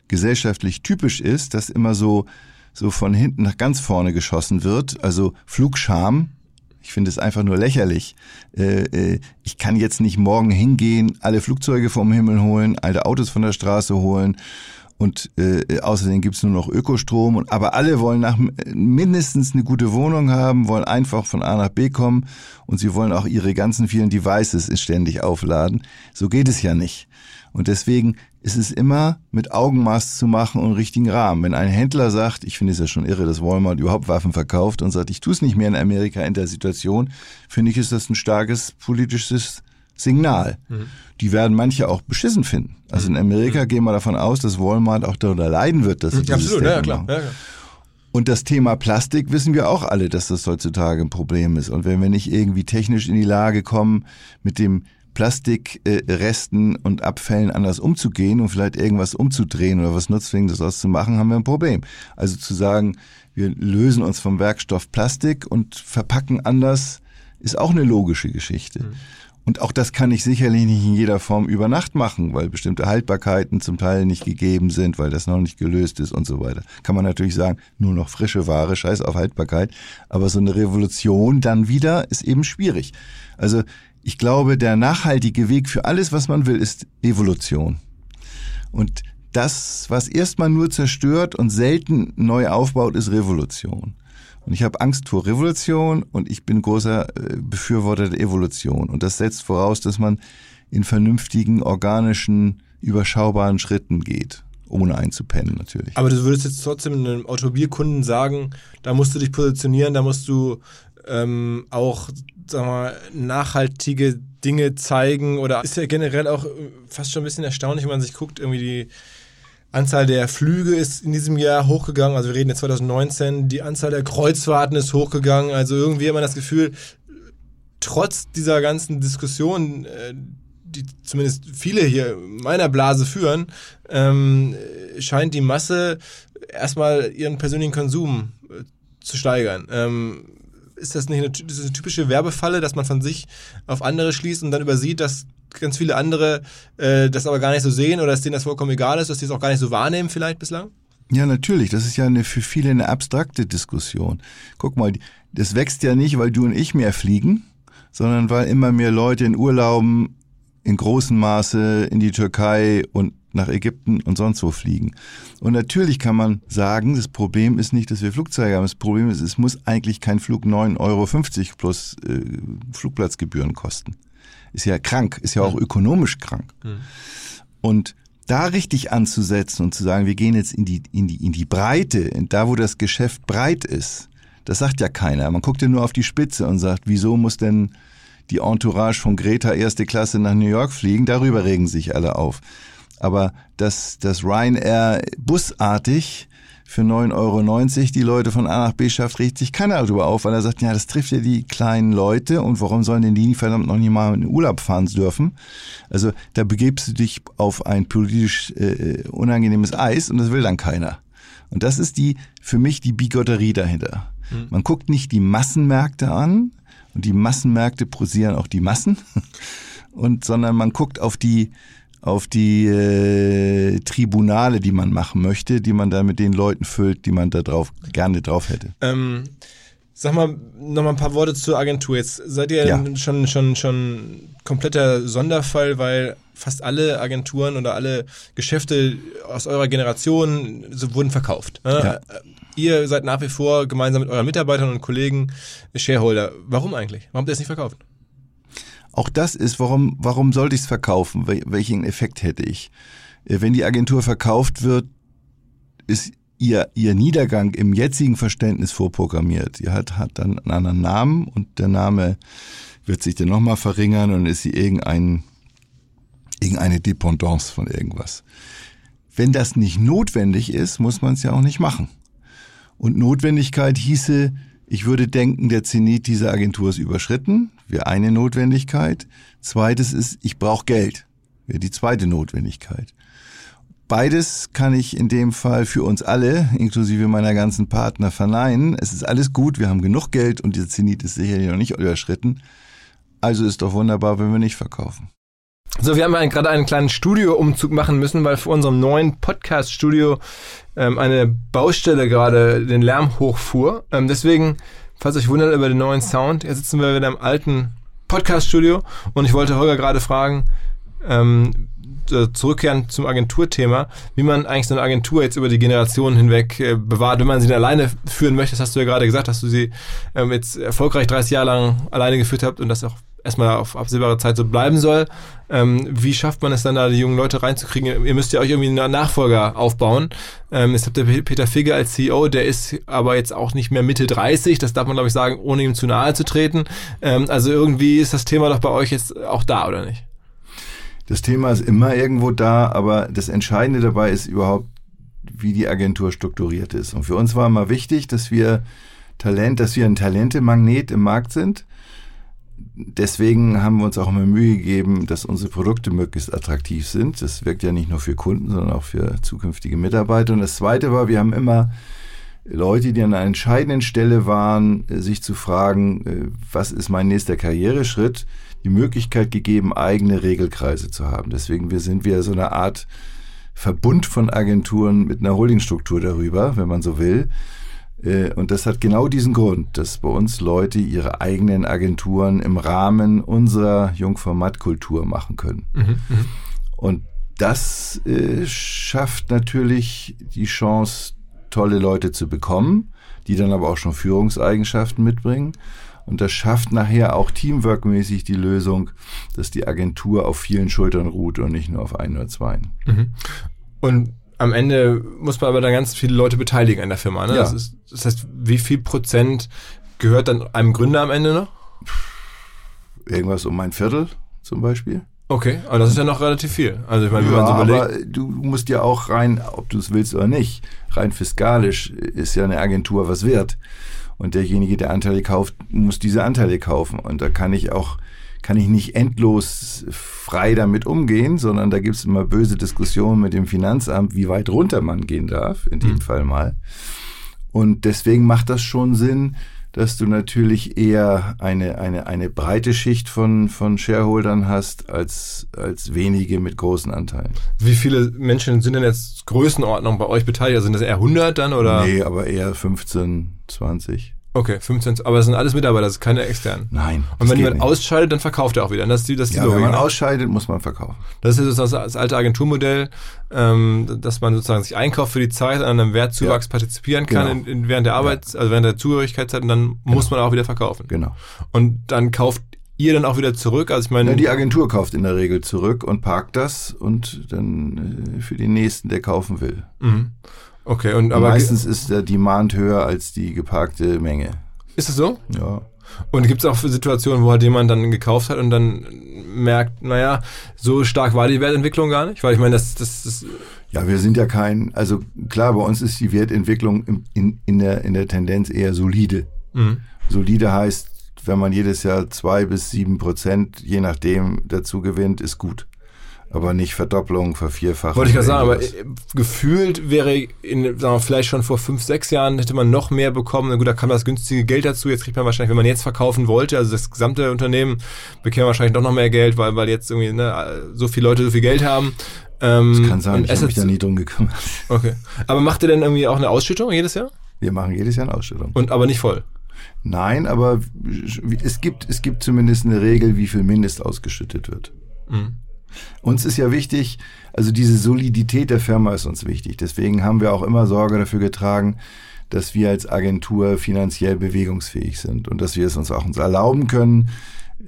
Speaker 2: gesellschaftlich typisch ist, dass immer so, so von hinten nach ganz vorne geschossen wird, also Flugscham, ich finde es einfach nur lächerlich. Äh, äh, ich kann jetzt nicht morgen hingehen, alle Flugzeuge vom Himmel holen, alte Autos von der Straße holen und äh, außerdem gibt's nur noch Ökostrom. Und, aber alle wollen nach mindestens eine gute Wohnung haben, wollen einfach von A nach B kommen und sie wollen auch ihre ganzen vielen Devices ständig aufladen. So geht es ja nicht. Und deswegen ist es immer mit Augenmaß zu machen und richtigen Rahmen. Wenn ein Händler sagt, ich finde es ja schon irre, dass Walmart überhaupt Waffen verkauft und sagt, ich tue es nicht mehr in Amerika in der Situation, finde ich, ist das ein starkes politisches Signal. Mhm. Die werden manche auch beschissen finden. Also in Amerika mhm. gehen wir davon aus, dass Walmart auch darunter leiden wird, dass sie mhm, Absolut, ja, klar. Ja. Und das Thema Plastik wissen wir auch alle, dass das heutzutage ein Problem ist. Und wenn wir nicht irgendwie technisch in die Lage kommen, mit dem Plastikresten und Abfällen anders umzugehen und vielleicht irgendwas umzudrehen oder was Nutzwingendes daraus zu machen, haben wir ein Problem. Also zu sagen, wir lösen uns vom Werkstoff Plastik und verpacken anders, ist auch eine logische Geschichte. Mhm. Und auch das kann ich sicherlich nicht in jeder Form über Nacht machen, weil bestimmte Haltbarkeiten zum Teil nicht gegeben sind, weil das noch nicht gelöst ist und so weiter. Kann man natürlich sagen, nur noch frische Ware, scheiß auf Haltbarkeit. Aber so eine Revolution dann wieder ist eben schwierig. Also ich glaube, der nachhaltige Weg für alles, was man will, ist Evolution. Und das, was erstmal nur zerstört und selten neu aufbaut, ist Revolution. Und ich habe Angst vor Revolution und ich bin großer äh, Befürworter der Evolution. Und das setzt voraus, dass man in vernünftigen, organischen, überschaubaren Schritten geht. Ohne einzupennen natürlich.
Speaker 1: Aber du würdest jetzt trotzdem einem Automobilkunden sagen, da musst du dich positionieren, da musst du ähm, auch sag mal, nachhaltige Dinge zeigen oder ist ja generell auch äh, fast schon ein bisschen erstaunlich, wenn man sich guckt, irgendwie die Anzahl der Flüge ist in diesem Jahr hochgegangen, also wir reden jetzt 2019, die Anzahl der Kreuzfahrten ist hochgegangen, also irgendwie hat man das Gefühl, trotz dieser ganzen Diskussion, äh, die zumindest viele hier meiner Blase führen, ähm, scheint die Masse erstmal ihren persönlichen Konsum äh, zu steigern. Ähm, ist das nicht eine, das eine typische Werbefalle, dass man von sich auf andere schließt und dann übersieht, dass ganz viele andere äh, das aber gar nicht so sehen oder dass denen das vollkommen egal ist, dass die es auch gar nicht so wahrnehmen vielleicht bislang?
Speaker 2: Ja, natürlich. Das ist ja eine, für viele eine abstrakte Diskussion. Guck mal, das wächst ja nicht, weil du und ich mehr fliegen, sondern weil immer mehr Leute in Urlauben in großem Maße in die Türkei und nach Ägypten und sonst wo fliegen. Und natürlich kann man sagen, das Problem ist nicht, dass wir Flugzeuge haben. Das Problem ist, es muss eigentlich kein Flug 9,50 Euro plus äh, Flugplatzgebühren kosten. Ist ja krank, ist ja auch ökonomisch krank. Mhm. Und da richtig anzusetzen und zu sagen, wir gehen jetzt in die, in die, in die Breite, da wo das Geschäft breit ist, das sagt ja keiner. Man guckt ja nur auf die Spitze und sagt, wieso muss denn die Entourage von Greta erste Klasse nach New York fliegen? Darüber regen sich alle auf. Aber dass das Ryanair busartig für 9,90 Euro die Leute von A nach B schafft, regt sich keiner darüber auf, weil er sagt, ja, das trifft ja die kleinen Leute und warum sollen denn die verdammt noch nicht mal in den Urlaub fahren dürfen? Also da begebst du dich auf ein politisch äh, unangenehmes Eis und das will dann keiner. Und das ist die, für mich die Bigotterie dahinter. Hm. Man guckt nicht die Massenmärkte an und die Massenmärkte posieren auch die Massen und, sondern man guckt auf die, auf die äh, Tribunale, die man machen möchte, die man da mit den Leuten füllt, die man da drauf gerne drauf hätte.
Speaker 1: Ähm, sag mal noch mal ein paar Worte zur Agentur. Jetzt seid ihr ja. schon schon schon kompletter Sonderfall, weil fast alle Agenturen oder alle Geschäfte aus eurer Generation so wurden verkauft. Ne? Ja. Ihr seid nach wie vor gemeinsam mit euren Mitarbeitern und Kollegen Shareholder. Warum eigentlich? Warum habt ihr es nicht verkauft?
Speaker 2: Auch das ist, warum, warum sollte ich es verkaufen? Welchen Effekt hätte ich? Äh, wenn die Agentur verkauft wird, ist ihr, ihr Niedergang im jetzigen Verständnis vorprogrammiert. Sie hat, hat dann einen anderen Namen und der Name wird sich dann nochmal verringern und ist sie irgendein, irgendeine Dependance von irgendwas. Wenn das nicht notwendig ist, muss man es ja auch nicht machen. Und Notwendigkeit hieße, Ich würde denken, der Zenit dieser Agentur ist überschritten. Wäre eine Notwendigkeit. Zweites ist, ich brauche Geld. Wäre die zweite Notwendigkeit. Beides kann ich in dem Fall für uns alle, inklusive meiner ganzen Partner, verneinen. Es ist alles gut, wir haben genug Geld und dieser Zenit ist sicherlich noch nicht überschritten. Also ist doch wunderbar, wenn wir nicht verkaufen.
Speaker 1: So, wir haben gerade einen kleinen Studioumzug machen müssen, weil vor unserem neuen Podcast-Studio ähm, eine Baustelle gerade den Lärm hochfuhr. Ähm, deswegen, falls euch wundert über den neuen Sound, jetzt sitzen wir wieder im alten Podcast-Studio und ich wollte Holger gerade fragen, ähm, zurückkehren zum Agenturthema, wie man eigentlich so eine Agentur jetzt über die Generationen hinweg äh, bewahrt, wenn man sie alleine führen möchte. Das hast du ja gerade gesagt, dass du sie ähm, jetzt erfolgreich 30 Jahre lang alleine geführt habt und das auch erstmal auf absehbare Zeit so bleiben soll. Ähm, wie schafft man es dann da, die jungen Leute reinzukriegen? Ihr müsst ja euch irgendwie einen Nachfolger aufbauen. Ähm, jetzt habt ihr Peter Figge als CEO, der ist aber jetzt auch nicht mehr Mitte 30, das darf man glaube ich sagen, ohne ihm zu nahe zu treten. Ähm, also irgendwie ist das Thema doch bei euch jetzt auch da, oder nicht?
Speaker 2: Das Thema ist immer irgendwo da, aber das Entscheidende dabei ist überhaupt, wie die Agentur strukturiert ist. Und für uns war immer wichtig, dass wir Talent, dass wir ein Talentemagnet im Markt sind deswegen haben wir uns auch immer Mühe gegeben, dass unsere Produkte möglichst attraktiv sind. Das wirkt ja nicht nur für Kunden, sondern auch für zukünftige Mitarbeiter. Und das Zweite war, wir haben immer Leute, die an einer entscheidenden Stelle waren, sich zu fragen, äh, was ist mein nächster Karriereschritt, die Möglichkeit gegeben, eigene Regelkreise zu haben. Deswegen sind wir so eine Art Verbund von Agenturen mit einer Holdingstruktur darüber, wenn man so will. Äh, und das hat genau diesen Grund, dass bei uns Leute ihre eigenen Agenturen im Rahmen unserer Jungformatkultur machen können. Mhm, mh. Und das äh, schafft natürlich die Chance, tolle Leute zu bekommen, die dann aber auch schon Führungseigenschaften mitbringen. Und das schafft nachher auch teamworkmäßig die Lösung, dass die Agentur auf vielen Schultern ruht und nicht nur auf ein oder zwei. Mhm.
Speaker 1: Und am Ende muss man aber dann ganz viele Leute beteiligen an der Firma. Ne? Ja. Das, ist, das heißt, wie viel Prozent gehört dann einem Gründer am Ende noch?
Speaker 2: Irgendwas um ein Viertel zum Beispiel.
Speaker 1: Okay, aber das ist ja noch relativ viel.
Speaker 2: Also ich meine, wenn ja, man so überlegt. Aber du musst ja auch rein, ob du es willst oder nicht, rein fiskalisch ist ja eine Agentur was wert. Und derjenige, der Anteile kauft, muss diese Anteile kaufen. Und da kann ich auch kann ich nicht endlos frei damit umgehen, sondern da gibt es immer böse Diskussionen mit dem Finanzamt, wie weit runter man gehen darf, in dem mhm. Fall mal. Und deswegen macht das schon Sinn, dass du natürlich eher eine, eine, eine breite Schicht von, von Shareholdern hast, als, als wenige mit großen Anteilen.
Speaker 1: Wie viele Menschen sind denn jetzt Größenordnung bei euch beteiligt? Also sind das eher 100 dann oder?
Speaker 2: Nee, aber eher 15, 20.
Speaker 1: Okay, 15, aber das sind alles Mitarbeiter, das ist keine externen.
Speaker 2: Nein.
Speaker 1: Und wenn jemand nicht. ausscheidet, dann verkauft er auch wieder. Das ist die, das ist
Speaker 2: ja,
Speaker 1: die
Speaker 2: wenn man ausscheidet, muss man verkaufen.
Speaker 1: Das ist das, das alte Agenturmodell, ähm, dass man sozusagen sich einkauft für die Zeit, an einem Wertzuwachs ja. partizipieren kann genau. in, in, während der Arbeit, ja. also während der Zugehörigkeitszeit und dann genau. muss man auch wieder verkaufen.
Speaker 2: Genau.
Speaker 1: Und dann kauft ihr dann auch wieder zurück? Also ich meine,
Speaker 2: ja, die Agentur kauft in der Regel zurück und parkt das und dann äh, für den nächsten, der kaufen will. Mhm.
Speaker 1: Okay, und aber
Speaker 2: meistens ist der Demand höher als die geparkte Menge.
Speaker 1: Ist es so?
Speaker 2: Ja.
Speaker 1: Und gibt es auch Situationen, wo halt jemand dann gekauft hat und dann merkt, naja, so stark war die Wertentwicklung gar nicht? Weil ich meine, das, das, das
Speaker 2: Ja, wir sind ja kein, also klar, bei uns ist die Wertentwicklung in, in, in, der, in der Tendenz eher solide. Mhm. Solide heißt, wenn man jedes Jahr zwei bis sieben Prozent, je nachdem, dazu gewinnt, ist gut aber nicht Verdopplung, Vervierfachung.
Speaker 1: Wollte ich gerade sagen, aber äh, gefühlt wäre in, sagen wir, vielleicht schon vor fünf, sechs Jahren hätte man noch mehr bekommen. Na gut, da kam das günstige Geld dazu. Jetzt kriegt man wahrscheinlich, wenn man jetzt verkaufen wollte, also das gesamte Unternehmen, bekäme wahrscheinlich doch noch mehr Geld, weil, weil jetzt irgendwie ne, so viele Leute so viel Geld haben.
Speaker 2: Ähm, das kann sein, ich habe mich da nie drum gekümmert.
Speaker 1: Okay. Aber macht ihr denn irgendwie auch eine Ausschüttung jedes Jahr?
Speaker 2: Wir machen jedes Jahr eine Ausschüttung.
Speaker 1: Und aber nicht voll?
Speaker 2: Nein, aber es gibt, es gibt zumindest eine Regel, wie viel Mindest ausgeschüttet wird. Mhm. Uns ist ja wichtig, also diese Solidität der Firma ist uns wichtig. Deswegen haben wir auch immer Sorge dafür getragen, dass wir als Agentur finanziell bewegungsfähig sind und dass wir es uns auch uns erlauben können,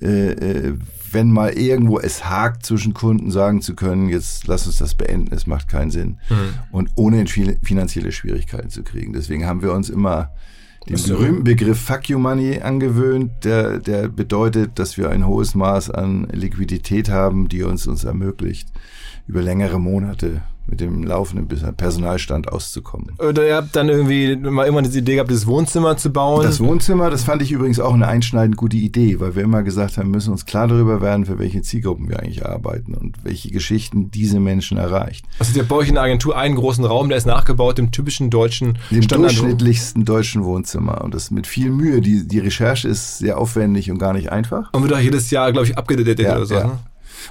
Speaker 2: äh, äh, wenn mal irgendwo es hakt zwischen Kunden, sagen zu können, jetzt lass uns das beenden, es macht keinen Sinn. Mhm. Und ohne finanzielle Schwierigkeiten zu kriegen. Deswegen haben wir uns immer den berühmten Begriff Fuck You Money angewöhnt, der, der bedeutet, dass wir ein hohes Maß an Liquidität haben, die uns uns ermöglicht, über längere Monate mit dem laufenden Personalstand auszukommen.
Speaker 1: Oder ihr habt dann irgendwie mal immer diese Idee gehabt, dieses Wohnzimmer zu bauen?
Speaker 2: Das Wohnzimmer, das fand ich übrigens auch eine einschneidend gute Idee, weil wir immer gesagt haben, wir müssen uns klar darüber werden, für welche Zielgruppen wir eigentlich arbeiten und welche Geschichten diese Menschen erreicht.
Speaker 1: Also ihr baut in der Agentur einen großen Raum, der ist nachgebaut dem typischen deutschen
Speaker 2: Dem Standard durchschnittlichsten deutschen Wohnzimmer und das mit viel Mühe. Die, die Recherche ist sehr aufwendig und gar nicht einfach.
Speaker 1: Und wird auch jedes Jahr, glaube ich, abgedatet ja, oder so. Ja. Ne?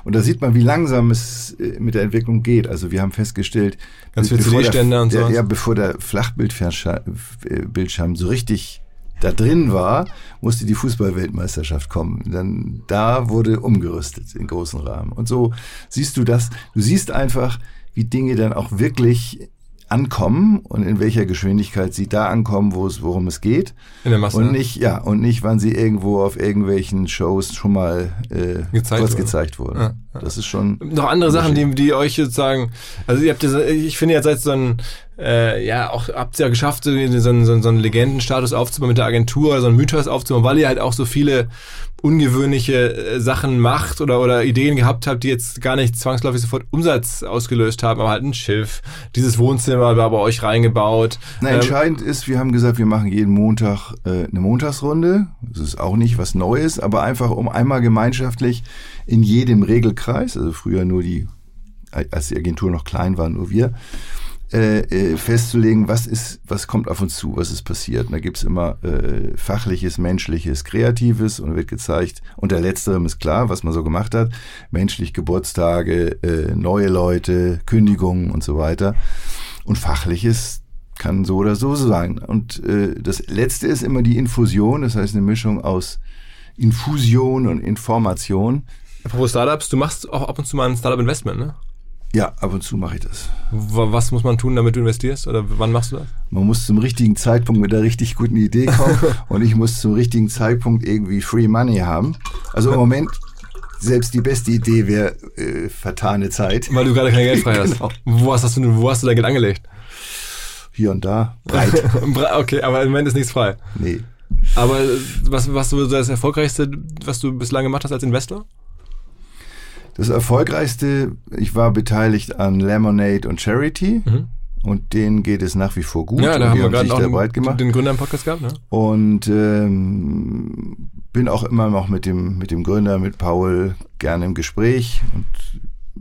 Speaker 2: Und da sieht man, wie langsam es äh, mit der Entwicklung geht. Also wir haben festgestellt,
Speaker 1: ganz viele CD-Ständer und so.
Speaker 2: Ja, bevor der Flachbildschirm so richtig da drin war, musste die Fußballweltmeisterschaft kommen. Dann da wurde umgerüstet in großen Rahmen. Und so siehst du das. Du siehst einfach, wie Dinge dann auch wirklich ankommen und in welcher Geschwindigkeit sie da ankommen, wo es, worum es geht.
Speaker 1: In der Masse.
Speaker 2: Und nicht, ja, und nicht, wann sie irgendwo auf irgendwelchen Shows schon mal äh, gezeigt kurz wurde. gezeigt wurden. Ja, ja. Das ist schon.
Speaker 1: Noch andere Sachen, die, die euch sozusagen, also ihr habt das, ich finde, ihr seid so ein äh, ja, auch habt ihr ja geschafft, so, so, so, so einen Legendenstatus aufzubauen mit der Agentur, so einen Mythos aufzubauen, weil ihr halt auch so viele ungewöhnliche äh, Sachen macht oder, oder Ideen gehabt habt, die jetzt gar nicht zwangsläufig sofort Umsatz ausgelöst haben, aber halt ein Schiff, dieses Wohnzimmer war bei euch reingebaut.
Speaker 2: Na, ähm, entscheidend ist, wir haben gesagt, wir machen jeden Montag äh, eine Montagsrunde. Das ist auch nicht was Neues, aber einfach um einmal gemeinschaftlich in jedem Regelkreis, also früher nur die, als die Agentur noch klein war, nur wir, äh, äh, festzulegen, was ist, was kommt auf uns zu, was ist passiert. Und da gibt's immer äh, fachliches, menschliches, kreatives und wird gezeigt. Unter letzterem ist klar, was man so gemacht hat. Menschlich Geburtstage, äh, neue Leute, Kündigungen und so weiter. Und fachliches kann so oder so sein. Und äh, das letzte ist immer die Infusion, das heißt eine Mischung aus Infusion und Information.
Speaker 1: Apropos Startups, du machst auch ab und zu mal ein Startup-Investment, ne?
Speaker 2: Ja, ab und zu mache ich das.
Speaker 1: Was muss man tun, damit du investierst? Oder wann machst du das?
Speaker 2: Man muss zum richtigen Zeitpunkt mit einer richtig guten Idee kommen und ich muss zum richtigen Zeitpunkt irgendwie Free Money haben. Also im Moment, selbst die beste Idee wäre äh, vertane Zeit.
Speaker 1: Weil du gerade kein Geld frei hast. Genau. Wo, hast du, wo hast du dein Geld angelegt?
Speaker 2: Hier und da. Breit.
Speaker 1: okay, aber im Moment ist nichts frei.
Speaker 2: Nee.
Speaker 1: Aber was, was so das Erfolgreichste, was du bislang gemacht hast als Investor?
Speaker 2: Das erfolgreichste, ich war beteiligt an Lemonade und Charity. Mhm. Und denen geht es nach wie vor gut.
Speaker 1: Ja, da haben wir gerade auch
Speaker 2: breit gemacht.
Speaker 1: den Gründer im Podcast gehabt, ne?
Speaker 2: Und ähm, bin auch immer noch mit dem, mit dem Gründer, mit Paul, gerne im Gespräch. Und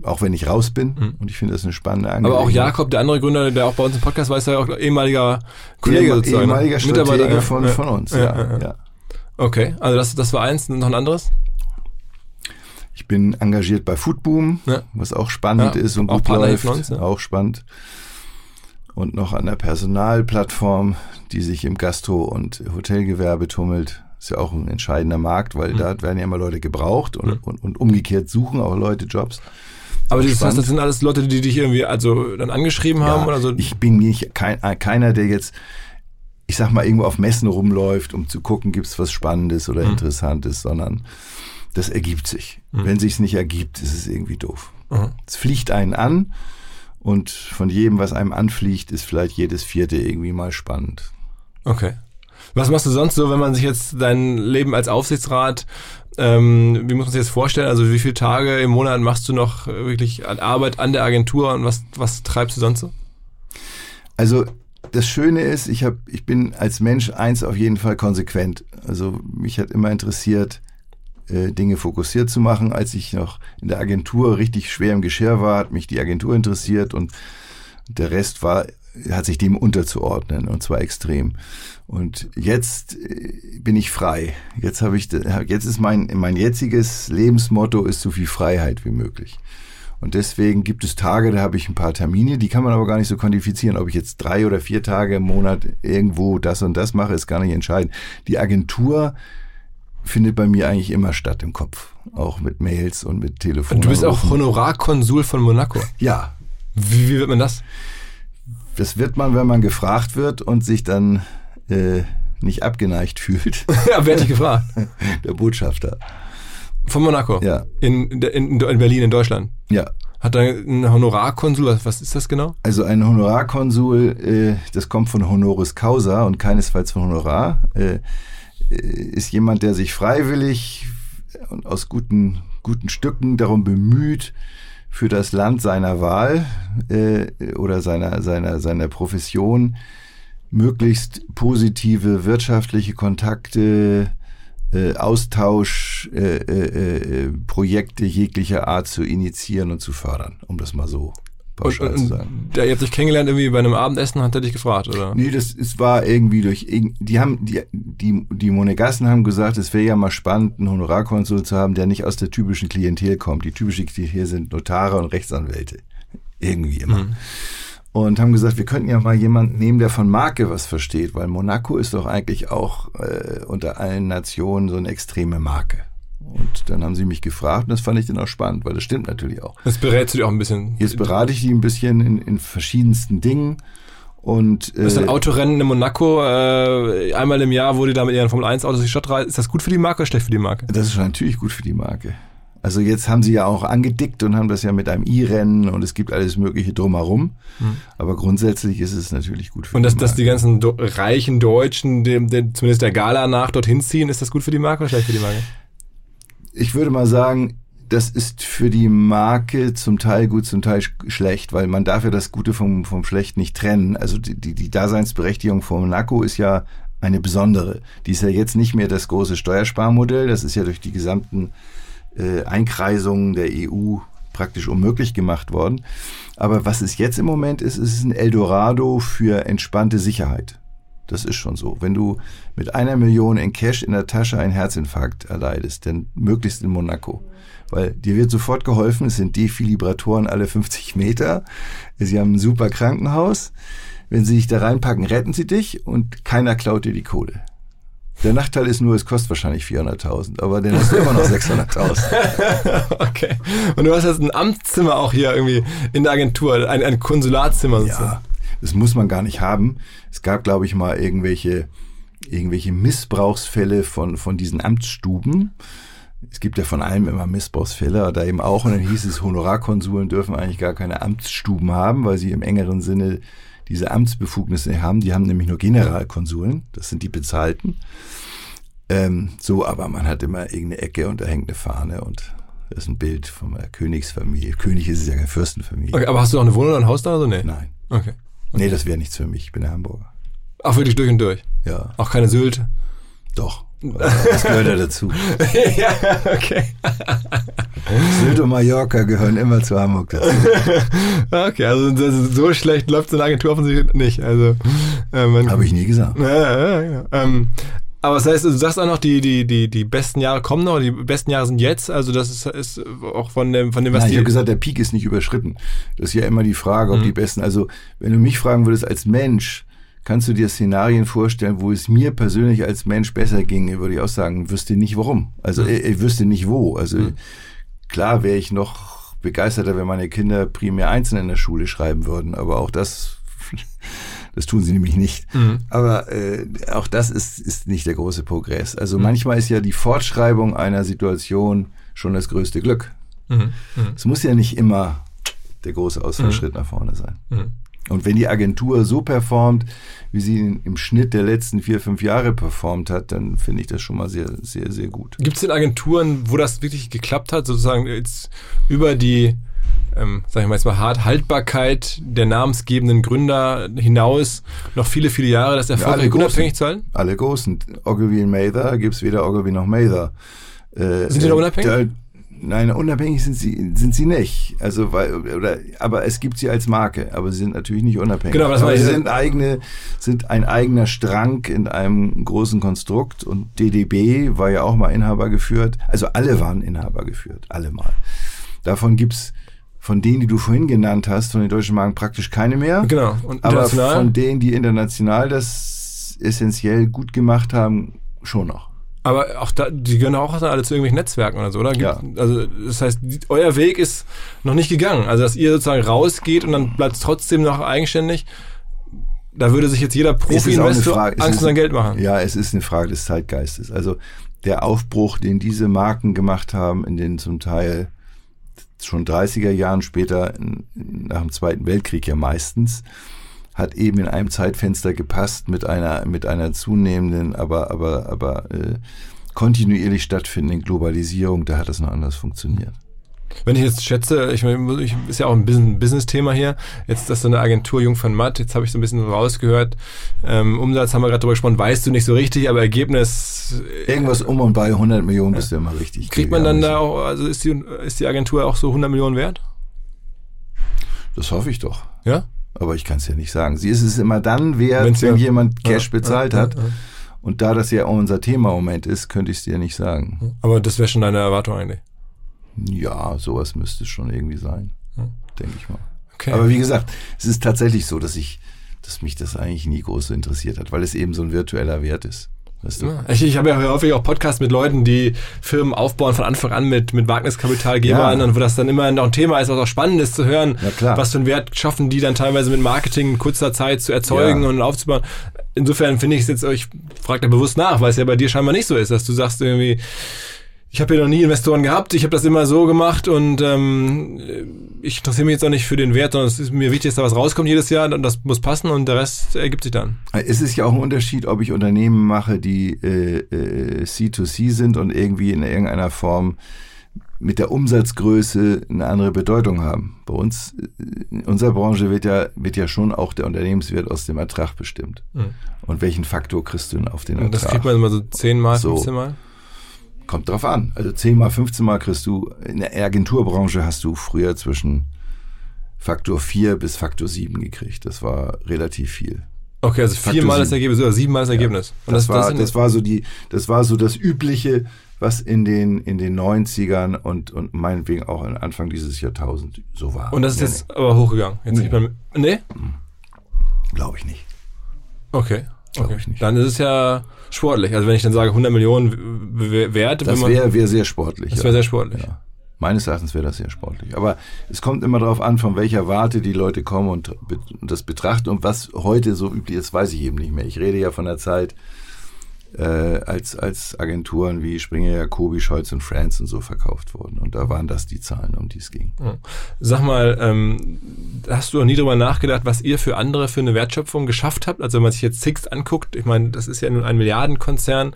Speaker 2: auch wenn ich raus bin. Mhm. Und ich finde das eine spannende
Speaker 1: Angelegenheit. Aber auch Jakob, der andere Gründer, der auch bei uns im Podcast war, ist ja auch ehemaliger Kollege Ehem, sozusagen.
Speaker 2: Ne? Ehemaliger Stratege von, ja. von uns, ja, ja, ja.
Speaker 1: Okay, also das, das war eins. Noch ein anderes?
Speaker 2: Ich bin engagiert bei Foodboom, ja. was auch spannend ja, ist und gut läuft. Uns, ja. Auch spannend. Und noch an der Personalplattform, die sich im Gastro- und Hotelgewerbe tummelt. Ist ja auch ein entscheidender Markt, weil mhm. da werden ja immer Leute gebraucht und, mhm. und, und umgekehrt suchen auch Leute Jobs.
Speaker 1: Aber das heißt, das sind alles Leute, die dich irgendwie also dann angeschrieben haben oder so?
Speaker 2: Ich bin nicht kein, keiner, der jetzt, ich sag mal, irgendwo auf Messen rumläuft, um zu gucken, gibt's was Spannendes oder mhm. Interessantes, sondern das ergibt sich. Mhm. Wenn sich's nicht ergibt, ist es irgendwie doof. Mhm. Es fliegt einen an und von jedem, was einem anfliegt, ist vielleicht jedes vierte irgendwie mal spannend.
Speaker 1: Okay. Was machst du sonst so, wenn man sich jetzt dein Leben als Aufsichtsrat, ähm, wie muss man sich das vorstellen? Also wie viele Tage im Monat machst du noch wirklich an Arbeit an der Agentur und was, was treibst du sonst so?
Speaker 2: Also das Schöne ist, ich, hab, ich bin als Mensch eins auf jeden Fall konsequent. Also mich hat immer interessiert, äh, Dinge fokussiert zu machen. Als ich noch in der Agentur richtig schwer im Geschirr war, hat mich die Agentur interessiert und der Rest war, hat sich dem unterzuordnen und zwar extrem. Und jetzt äh, bin ich frei. Jetzt habe ich, jetzt ist mein, mein jetziges Lebensmotto ist so viel Freiheit wie möglich. Und deswegen gibt es Tage, da habe ich ein paar Termine, die kann man aber gar nicht so quantifizieren. Ob ich jetzt drei oder vier Tage im Monat irgendwo das und das mache, ist gar nicht entscheidend. Die Agentur findet bei mir eigentlich immer statt im Kopf. Auch mit Mails und mit Telefon.
Speaker 1: Du bist auch Honorarkonsul von Monaco.
Speaker 2: Ja.
Speaker 1: Wie, wie wird man das?
Speaker 2: Das wird man, wenn man gefragt wird und sich dann äh, nicht abgeneigt fühlt.
Speaker 1: ja, wer hat dich gefragt?
Speaker 2: Der Botschafter.
Speaker 1: Von Monaco?
Speaker 2: Ja.
Speaker 1: In, in, in Berlin, in Deutschland?
Speaker 2: Ja.
Speaker 1: Hat er ein Honorarkonsul, was ist das genau?
Speaker 2: Also ein Honorarkonsul, äh, das kommt von Honoris Causa und keinesfalls von Honorar. Äh, ist jemand, der sich freiwillig und aus guten, guten Stücken darum bemüht, für das Land seiner Wahl äh, oder seiner, seiner, seiner Profession möglichst positive wirtschaftliche Kontakte, äh, Austausch, äh, äh, äh, Projekte jeglicher Art zu initiieren und zu fördern, um das mal so pauschal
Speaker 1: Und,
Speaker 2: zu sagen.
Speaker 1: der, ihr habt euch kennengelernt irgendwie bei einem Abendessen, hat er dich gefragt, oder?
Speaker 2: Nee, das es war irgendwie durch die haben die die die Monegassen haben gesagt, es wäre ja mal spannend, einen Honorarkonsul zu haben, der nicht aus der typischen Klientel kommt. Die typische Klientel sind Notare und Rechtsanwälte. Irgendwie immer. Und haben gesagt, wir könnten ja mal jemanden nehmen, der von Marke was versteht, weil Monaco ist doch eigentlich auch äh, unter allen Nationen so eine extreme Marke. Und dann haben sie mich gefragt und das fand ich dann auch spannend, weil das stimmt natürlich auch.
Speaker 1: Jetzt berätst du dich auch ein bisschen.
Speaker 2: Jetzt berate ich die ein bisschen in, in verschiedensten Dingen und äh,
Speaker 1: Das ist ein Autorennen in Monaco, äh, einmal im Jahr, wo die da mit ihren Formel 1 Autos die Stadt reisen. Ist das gut für die Marke oder schlecht für die Marke?
Speaker 2: Das ist natürlich gut für die Marke. Also jetzt haben sie ja auch angedickt und haben das ja mit einem I-Rennen und es gibt alles Mögliche drumherum. Aber grundsätzlich ist es natürlich gut für
Speaker 1: Und dass,
Speaker 2: die
Speaker 1: dass die
Speaker 2: Marke.
Speaker 1: ganzen reichen Deutschen, dem, dem, zumindest der Gala nach, dorthin ziehen, ist das gut für die Marke oder schlecht für die Marke?
Speaker 2: Ich würde mal sagen, das ist für die Marke zum Teil gut, zum Teil sch schlecht, weil man darf ja das Gute vom, vom Schlechten nicht trennen. Also die, die, die Daseinsberechtigung von Monaco ist ja eine besondere. Die ist ja jetzt nicht mehr das große Steuersparmodell. Das ist ja durch die gesamten äh, Einkreisungen der EU praktisch unmöglich gemacht worden. Aber was es jetzt im Moment ist, ist ein Eldorado für entspannte Sicherheit. Das ist schon so. Wenn du mit einer Million in Cash in der Tasche einen Herzinfarkt erleidest, dann möglichst in Monaco. Weil dir wird sofort geholfen, es sind Defibrillatoren alle 50 Meter. Sie haben ein super Krankenhaus. Wenn sie dich da reinpacken, retten sie dich und keiner klaut dir die Kohle. Der Nachteil ist nur, es kostet wahrscheinlich 400.000, aber dann hast du immer noch 600.000.
Speaker 1: okay. Und du hast jetzt ein Amtszimmer auch hier irgendwie in der Agentur, ein, ein Konsularzimmer sozusagen.
Speaker 2: Ja, das muss man gar nicht haben. Es gab, glaube ich, mal irgendwelche, irgendwelche Missbrauchsfälle von, von diesen Amtsstuben. Es gibt ja von allem immer Missbrauchsfälle, da eben auch. Und dann hieß es, Honorarkonsuln dürfen eigentlich gar keine Amtsstuben haben, weil sie im engeren Sinne diese Amtsbefugnisse haben. Die haben nämlich nur Generalkonsuln, das sind die bezahlten. Ähm, so, aber man hat immer irgendeine Ecke und da hängt eine Fahne und das ist ein Bild von einer Königsfamilie. König ist es ja keine Fürstenfamilie.
Speaker 1: Okay, aber hast du auch eine Wohnung oder ein Haus da oder so? Nee.
Speaker 2: Nein.
Speaker 1: Okay.
Speaker 2: Nee, das wäre nichts für mich. Ich bin der Hamburger.
Speaker 1: Auch wirklich durch und durch.
Speaker 2: Ja,
Speaker 1: Auch keine Sylt.
Speaker 2: doch. Das gehört ja dazu.
Speaker 1: ja, okay.
Speaker 2: Sylt und Mallorca gehören immer zu Hamburg dazu.
Speaker 1: Okay, also so schlecht läuft so eine Agentur offensichtlich nicht. Also, äh,
Speaker 2: Habe ich nie gesagt.
Speaker 1: Ja, ja, ja, genau. Ähm, aber das heißt, du sagst auch noch, die, die, die, die besten Jahre kommen noch, die besten Jahre sind jetzt. Also das ist, ist auch von dem, von dem, was
Speaker 2: Nein, ich habe gesagt, der Peak ist nicht überschritten. Das ist ja immer die Frage, ob
Speaker 1: Mhm.
Speaker 2: die besten. Also, wenn du mich fragen würdest als Mensch, kannst du dir Szenarien vorstellen, wo es mir persönlich als Mensch besser ging, würde ich auch sagen, wüsste nicht warum. Also, ich, ich wüsste nicht wo. Also, klar wäre ich noch begeisterter, wenn meine Kinder primär einzeln in der Schule schreiben würden, aber auch das, das tun sie nämlich nicht. Aber äh, auch das ist, ist nicht der große Progress. Also manchmal ist ja die Fortschreibung einer Situation schon das größte Glück.
Speaker 1: Mhm.
Speaker 2: Es muss ja nicht immer der große Ausfallschritt nach vorne sein.
Speaker 1: Mhm.
Speaker 2: Und wenn die Agentur so performt, wie sie im Schnitt der letzten vier, fünf Jahre performt hat, dann finde ich das schon mal sehr, sehr, sehr gut.
Speaker 1: Gibt es denn Agenturen, wo das wirklich geklappt hat, sozusagen jetzt über die, ähm, sag ich mal jetzt mal hart, Haltbarkeit der namensgebenden Gründer hinaus noch viele, viele Jahre das erfolgreich
Speaker 2: alle
Speaker 1: unabhängig zu halten?
Speaker 2: Alle großen. Ogilvy und Mather gibt's weder Ogilvy noch Mather. Äh,
Speaker 1: Sind die da
Speaker 2: äh,
Speaker 1: unabhängig?
Speaker 2: Da, nein, unabhängig sind sie, sind sie nicht. Also, weil, oder, aber es gibt sie als Marke, aber sie sind natürlich nicht unabhängig.
Speaker 1: Genau, das
Speaker 2: aber sie sind eigene, sind ein eigener Strang in einem großen Konstrukt und DDB war ja auch mal Inhaber geführt. Also alle waren Inhaber geführt, alle mal. Davon gibt's von denen, die du vorhin genannt hast, von den deutschen Marken praktisch keine mehr.
Speaker 1: Genau. Und
Speaker 2: Aber von denen, die international das essentiell gut gemacht haben, schon noch.
Speaker 1: Aber auch da, die gehören auch dann alle zu irgendwelchen Netzwerken oder so, oder? Gibt,
Speaker 2: Ja.
Speaker 1: Also das heißt, euer Weg ist noch nicht gegangen. Also dass ihr sozusagen rausgeht und dann bleibt es trotzdem noch eigenständig. Da würde sich jetzt jeder Profi-Investor Angst um sein Geld machen.
Speaker 2: Ja, es ist eine Frage des Zeitgeistes. Also der Aufbruch, den diese Marken gemacht haben, in den zum Teil schon 30er Jahren später, nach dem Zweiten Weltkrieg ja meistens, hat eben in einem Zeitfenster gepasst mit einer, mit einer zunehmenden, aber, aber, aber äh, kontinuierlich stattfindenden Globalisierung. Da hat das noch anders funktioniert.
Speaker 1: Wenn ich jetzt schätze, ich meine, ich, ist ja auch ein Business-Thema hier, jetzt das ist so eine Agentur Jung von Matt, jetzt habe ich so ein bisschen rausgehört, ähm, Umsatz haben wir gerade drüber gesprochen, weißt du nicht so richtig, aber Ergebnis...
Speaker 2: Äh, Irgendwas um und bei 100 Millionen bist du immer richtig.
Speaker 1: Kriegt man dann da auch, also ist die, ist die Agentur auch so 100 Millionen wert?
Speaker 2: Das hoffe ich doch.
Speaker 1: Ja?
Speaker 2: Aber ich kann es ja nicht sagen. Sie ist es immer dann wert, Wenn's wenn ja, jemand Cash ja, bezahlt ja, hat. Und da das ja auch unser Thema im Moment ist, könnte ich es dir nicht sagen.
Speaker 1: Aber das wäre schon deine Erwartung eigentlich?
Speaker 2: Ja, sowas müsste es schon irgendwie sein, hm. denke ich mal. Okay. Aber wie gesagt, es ist tatsächlich so, dass ich, dass mich das eigentlich nie groß so interessiert hat, weil es eben so ein virtueller Wert ist.
Speaker 1: Weißt du? ja, ich, ich habe ja häufig auch Podcasts mit Leuten, die Firmen aufbauen von Anfang an mit, mit Wagniskapitalgebern ja. und wo das dann immer noch ein Thema ist, was auch spannend ist zu hören, ja, was für einen Wert schaffen die dann teilweise mit Marketing in kurzer Zeit zu erzeugen und aufzubauen. Insofern finde ich es jetzt, ich frage da bewusst nach, weil es ja bei dir scheinbar nicht so ist, dass du sagst irgendwie, ich habe ja noch nie Investoren gehabt, ich habe das immer so gemacht und ähm, ich interessiere mich jetzt auch nicht für den Wert, sondern es ist mir wichtig, dass da was rauskommt jedes Jahr und das muss passen und der Rest ergibt sich dann.
Speaker 2: Es ist ja auch ein Unterschied, ob ich Unternehmen mache, die äh, äh, C2C sind und irgendwie in irgendeiner Form mit der Umsatzgröße eine andere Bedeutung haben. Bei uns, in unserer Branche wird ja, wird ja schon auch der Unternehmenswert aus dem Ertrag bestimmt. Mhm. Und welchen Faktor kriegst du denn auf den Ertrag?
Speaker 1: Und das kriegt man immer so 10 Mal, 15 Mal?
Speaker 2: Kommt drauf an. Also 10 mal, 15 mal kriegst du, in der Agenturbranche hast du früher zwischen Faktor 4 bis Faktor 7 gekriegt. Das war relativ viel.
Speaker 1: Okay, also viermal das Ergebnis oder siebenmal das Ergebnis. Ja,
Speaker 2: Und das, das, war, das, das war so die, das war so das übliche, was in den, in den 90ern und, und meinetwegen auch Anfang dieses Jahrtausends so war.
Speaker 1: Und das ist ja, jetzt nee. aber hochgegangen. Jetzt nee. Nee?
Speaker 2: Glaube ich nicht.
Speaker 1: Okay. Okay. Ich nicht. Dann ist es ja sportlich. Also wenn ich dann sage 100 Millionen wert.
Speaker 2: Das wäre wär sehr sportlich.
Speaker 1: Das wäre sehr sportlich. Ja.
Speaker 2: Meines Erachtens wäre das sehr sportlich. Aber es kommt immer darauf an, von welcher Warte die Leute kommen und, das betrachten. Und was heute so üblich ist, weiß ich eben nicht mehr. Ich rede ja von der Zeit, äh, als, als Agenturen wie Springer, Jacobi, Scholz und Friends und so verkauft wurden. Und da waren das die Zahlen, um die es ging.
Speaker 1: Sag mal, ähm, hast du noch nie darüber nachgedacht, was ihr für andere für eine Wertschöpfung geschafft habt? Also wenn man sich jetzt Sixt anguckt, ich meine, das ist ja nun ein Milliardenkonzern.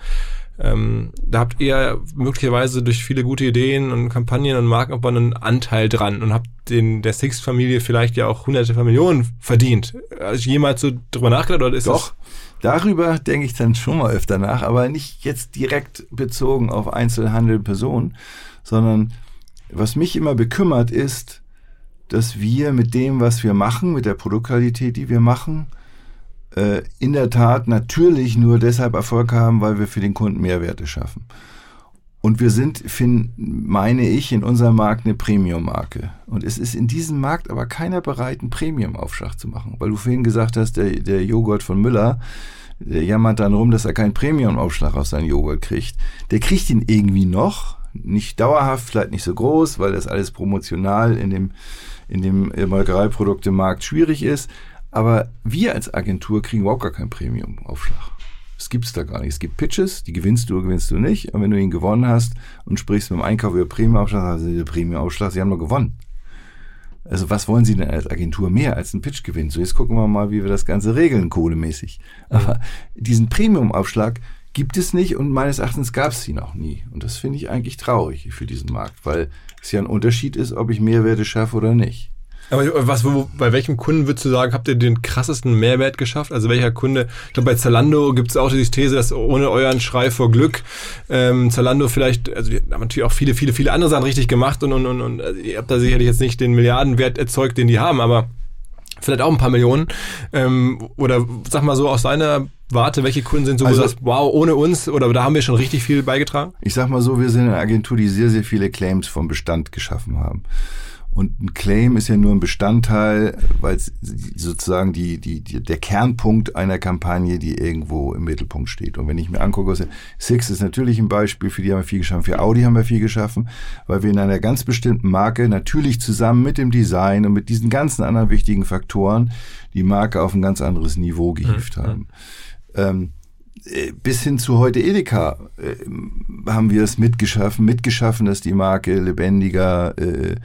Speaker 1: Ähm, da habt ihr möglicherweise durch viele gute Ideen und Kampagnen und Markenaufbau einen Anteil dran und habt den der Sixt-Familie vielleicht ja auch hunderte von Millionen verdient. Also jemals so drüber nachgedacht oder ist
Speaker 2: Doch. Darüber denke ich dann schon mal öfter nach, aber nicht jetzt direkt bezogen auf Einzelhandel, Personen, sondern was mich immer bekümmert ist, dass wir mit dem, was wir machen, mit der Produktqualität, die wir machen, äh, in der Tat natürlich nur deshalb Erfolg haben, weil wir für den Kunden Mehrwerte schaffen. Und wir sind, find, meine ich, in unserem Markt eine Premium-Marke. Und es ist in diesem Markt aber keiner bereit, einen Premium-Aufschlag zu machen. Weil du vorhin gesagt hast, der, der Joghurt von Müller, der jammert dann rum, dass er keinen Premium-Aufschlag auf seinen Joghurt kriegt. Der kriegt ihn irgendwie noch, nicht dauerhaft, vielleicht nicht so groß, weil das alles promotional in dem, in dem Molkereiproduktemarkt schwierig ist. Aber wir als Agentur kriegen überhaupt gar keinen Premium-Aufschlag. Das gibt's da gar nicht. Es gibt Pitches, die gewinnst du oder gewinnst du nicht. Und wenn du ihn gewonnen hast und sprichst mit dem Einkauf über Premium-Aufschlag, also der Premium-Aufschlag, sie haben nur gewonnen. Also was wollen Sie denn als Agentur mehr als einen Pitch gewinnen? So, jetzt gucken wir mal, wie wir das Ganze regeln, kohlemäßig. Aber diesen Premium-Aufschlag gibt es nicht und meines Erachtens gab es sie noch nie. Und das finde ich eigentlich traurig für diesen Markt, weil es ja ein Unterschied ist, ob ich Mehrwerte schaffe oder nicht.
Speaker 1: Aber was, wo, bei welchem Kunden würdest du sagen, habt ihr den krassesten Mehrwert geschafft? Also welcher Kunde? Ich glaube, bei Zalando gibt es auch diese These, dass ohne euren Schrei vor Glück ähm, Zalando vielleicht, also wir haben natürlich auch viele, viele, viele andere Sachen richtig gemacht und, und, und, und also ihr habt da sicherlich jetzt nicht den Milliardenwert erzeugt, den die haben, aber vielleicht auch ein paar Millionen. Ähm, oder sag mal so aus deiner Warte, welche Kunden sind so, also, wo du sagst, wow, ohne uns oder da haben wir schon richtig viel beigetragen?
Speaker 2: Ich sag mal so, wir sind eine Agentur, die sehr, sehr viele Claims vom Bestand geschaffen haben. Und ein Claim ist ja nur ein Bestandteil, weil es sozusagen die, die, die, der Kernpunkt einer Kampagne, die irgendwo im Mittelpunkt steht. Und wenn ich mir angucke, Six ist natürlich ein Beispiel, für die haben wir viel geschaffen, für Audi haben wir viel geschaffen, weil wir in einer ganz bestimmten Marke natürlich zusammen mit dem Design und mit diesen ganzen anderen wichtigen Faktoren die Marke auf ein ganz anderes Niveau gehievt mhm. haben. Ähm, äh, bis hin zu heute Edeka äh, haben wir es mitgeschaffen, mitgeschaffen, dass die Marke lebendiger äh,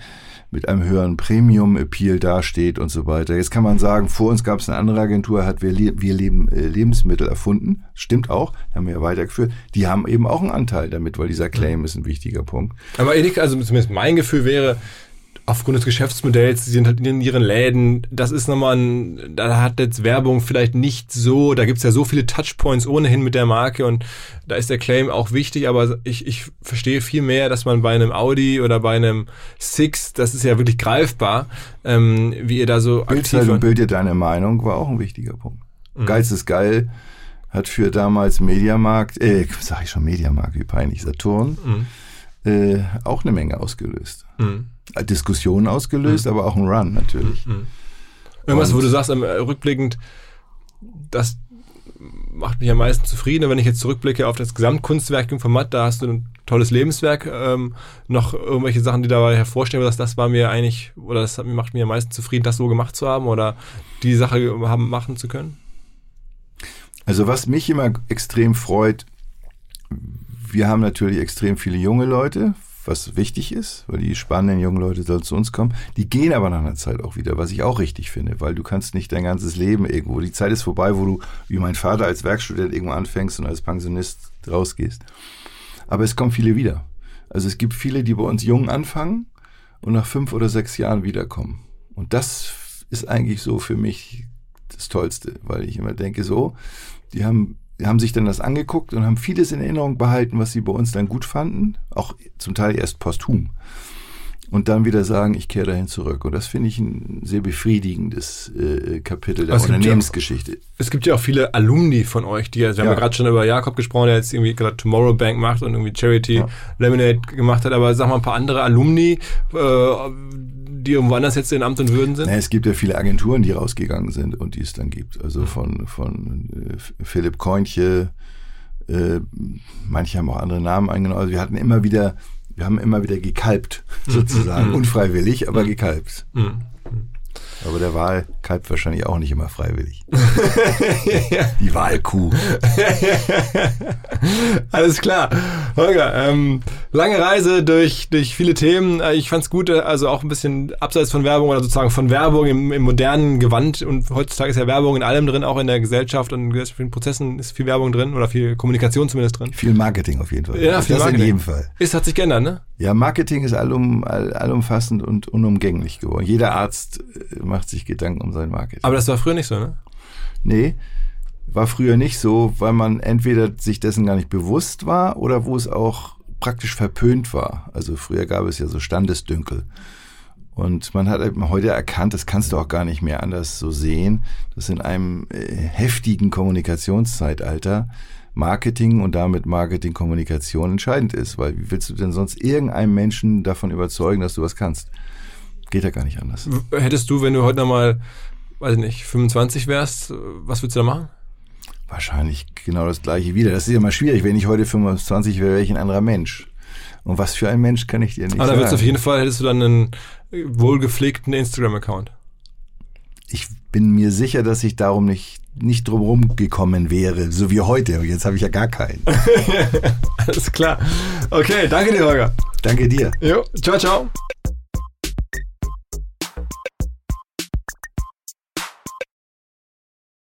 Speaker 2: mit einem höheren Premium-Appeal dasteht und so weiter. Jetzt kann man sagen, vor uns gab es eine andere Agentur, hat wir, wir Leben, äh, Lebensmittel erfunden. Stimmt auch, haben wir ja weitergeführt. Die haben eben auch einen Anteil damit, weil dieser Claim ist ein wichtiger Punkt.
Speaker 1: Aber Edeka, also zumindest mein Gefühl wäre, aufgrund des Geschäftsmodells, sie sind halt in ihren Läden, das ist nochmal ein, da hat jetzt Werbung vielleicht nicht so, da gibt's ja so viele Touchpoints ohnehin mit der Marke und da ist der Claim auch wichtig, aber ich, ich verstehe viel mehr, dass man bei einem Audi oder bei einem Six, das ist ja wirklich greifbar, ähm, wie ihr da so
Speaker 2: aktiv und Bild dir deine Meinung, war auch ein wichtiger Punkt. Mhm. Geiz ist geil, hat für damals Mediamarkt, äh, sag ich schon Mediamarkt, wie peinlich, Saturn, mhm. Äh, auch eine Menge ausgelöst. Mhm. Diskussionen ausgelöst, mhm. aber auch ein Run natürlich. Mhm.
Speaker 1: Irgendwas, wo du sagst, ähm, rückblickend, das macht mich am meisten zufrieden. wenn ich jetzt zurückblicke auf das Gesamtkunstwerk im Format, da hast du ein tolles Lebenswerk. Ähm, noch irgendwelche Sachen, die dabei hervorstehen, dass das war mir eigentlich, oder das macht mich am meisten zufrieden, das so gemacht zu haben oder die Sache haben, machen zu können?
Speaker 2: Also was mich immer extrem freut, wir haben natürlich extrem viele junge Leute, was wichtig ist, weil die spannenden jungen Leute sollen zu uns kommen. Die gehen aber nach einer Zeit auch wieder, was ich auch richtig finde, weil du kannst nicht dein ganzes Leben irgendwo. Die Zeit ist vorbei, wo du, wie mein Vater, als Werkstudent irgendwo anfängst und als Pensionist rausgehst. Aber es kommen viele wieder. Also es gibt viele, die bei uns jung anfangen und nach fünf oder sechs Jahren wiederkommen. Und das ist eigentlich so für mich das Tollste, weil ich immer denke, so, die haben haben sich dann das angeguckt und haben vieles in Erinnerung behalten, was sie bei uns dann gut fanden, auch zum Teil erst posthum. Und dann wieder sagen, ich kehre dahin zurück. Und das finde ich ein sehr befriedigendes äh, Kapitel der Unternehmensgeschichte.
Speaker 1: Ja es gibt ja auch viele Alumni von euch, die, wir ja. haben ja gerade schon über Jakob gesprochen, der jetzt irgendwie gerade Tomorrow Bank macht und irgendwie Charity ja. Lemonade gemacht hat, aber sag mal ein paar andere Alumni, äh, die irgendwo anders jetzt in Amt und Würden sind?
Speaker 2: Na, es gibt ja viele Agenturen, die rausgegangen sind und die es dann gibt. Also von, von äh, Philipp Koinche, äh, manche haben auch andere Namen eingenommen. Also wir hatten immer wieder, wir haben immer wieder gekalbt, mhm. sozusagen. Mhm. Unfreiwillig, aber mhm. gekalbt. Aber der Wahl kalbt wahrscheinlich auch nicht immer freiwillig. Die Wahlkuh.
Speaker 1: Alles klar. Holger, ähm, lange Reise durch, durch viele Themen. Äh, ich fand's gut, äh, also auch ein bisschen abseits von Werbung oder sozusagen von Werbung im, im modernen Gewand. Und heutzutage ist ja Werbung in allem drin, auch in der Gesellschaft und in gesellschaftlichen Prozessen ist viel Werbung drin oder viel Kommunikation zumindest drin.
Speaker 2: Viel Marketing auf jeden Fall.
Speaker 1: Ja, viel
Speaker 2: das
Speaker 1: Marketing.
Speaker 2: in jedem Fall.
Speaker 1: Ist, hat sich geändert, ne?
Speaker 2: Ja, Marketing ist allum, all, allumfassend und unumgänglich geworden. Jeder Arzt äh, macht sich Gedanken um sein Marketing.
Speaker 1: Aber das war früher nicht so, ne?
Speaker 2: Nee, war früher nicht so, weil man entweder sich dessen gar nicht bewusst war oder wo es auch praktisch verpönt war. Also früher gab es ja so Standesdünkel. Und man hat heute erkannt, das kannst du auch gar nicht mehr anders so sehen, dass in einem äh, heftigen Kommunikationszeitalter Marketing und damit Marketingkommunikation entscheidend ist. Weil wie willst du denn sonst irgendeinem Menschen davon überzeugen, dass du was kannst? Geht ja gar nicht anders.
Speaker 1: Hättest du, wenn du heute nochmal, weiß ich nicht, 25 wärst, was würdest du da machen?
Speaker 2: Wahrscheinlich genau das gleiche wieder. Das ist ja mal schwierig. Wenn ich heute 25 wäre, wäre ich ein anderer Mensch. Und was für ein Mensch kann ich dir nicht
Speaker 1: Aber
Speaker 2: sagen.
Speaker 1: Aber dann auf jeden Fall, hättest du dann einen wohlgepflegten Instagram-Account.
Speaker 2: Ich bin mir sicher, dass ich darum nicht nicht drumherum gekommen wäre, so wie heute. Jetzt habe ich ja gar keinen.
Speaker 1: Alles klar. Okay, danke dir, Holger.
Speaker 2: Danke dir.
Speaker 1: Jo, ciao, ciao.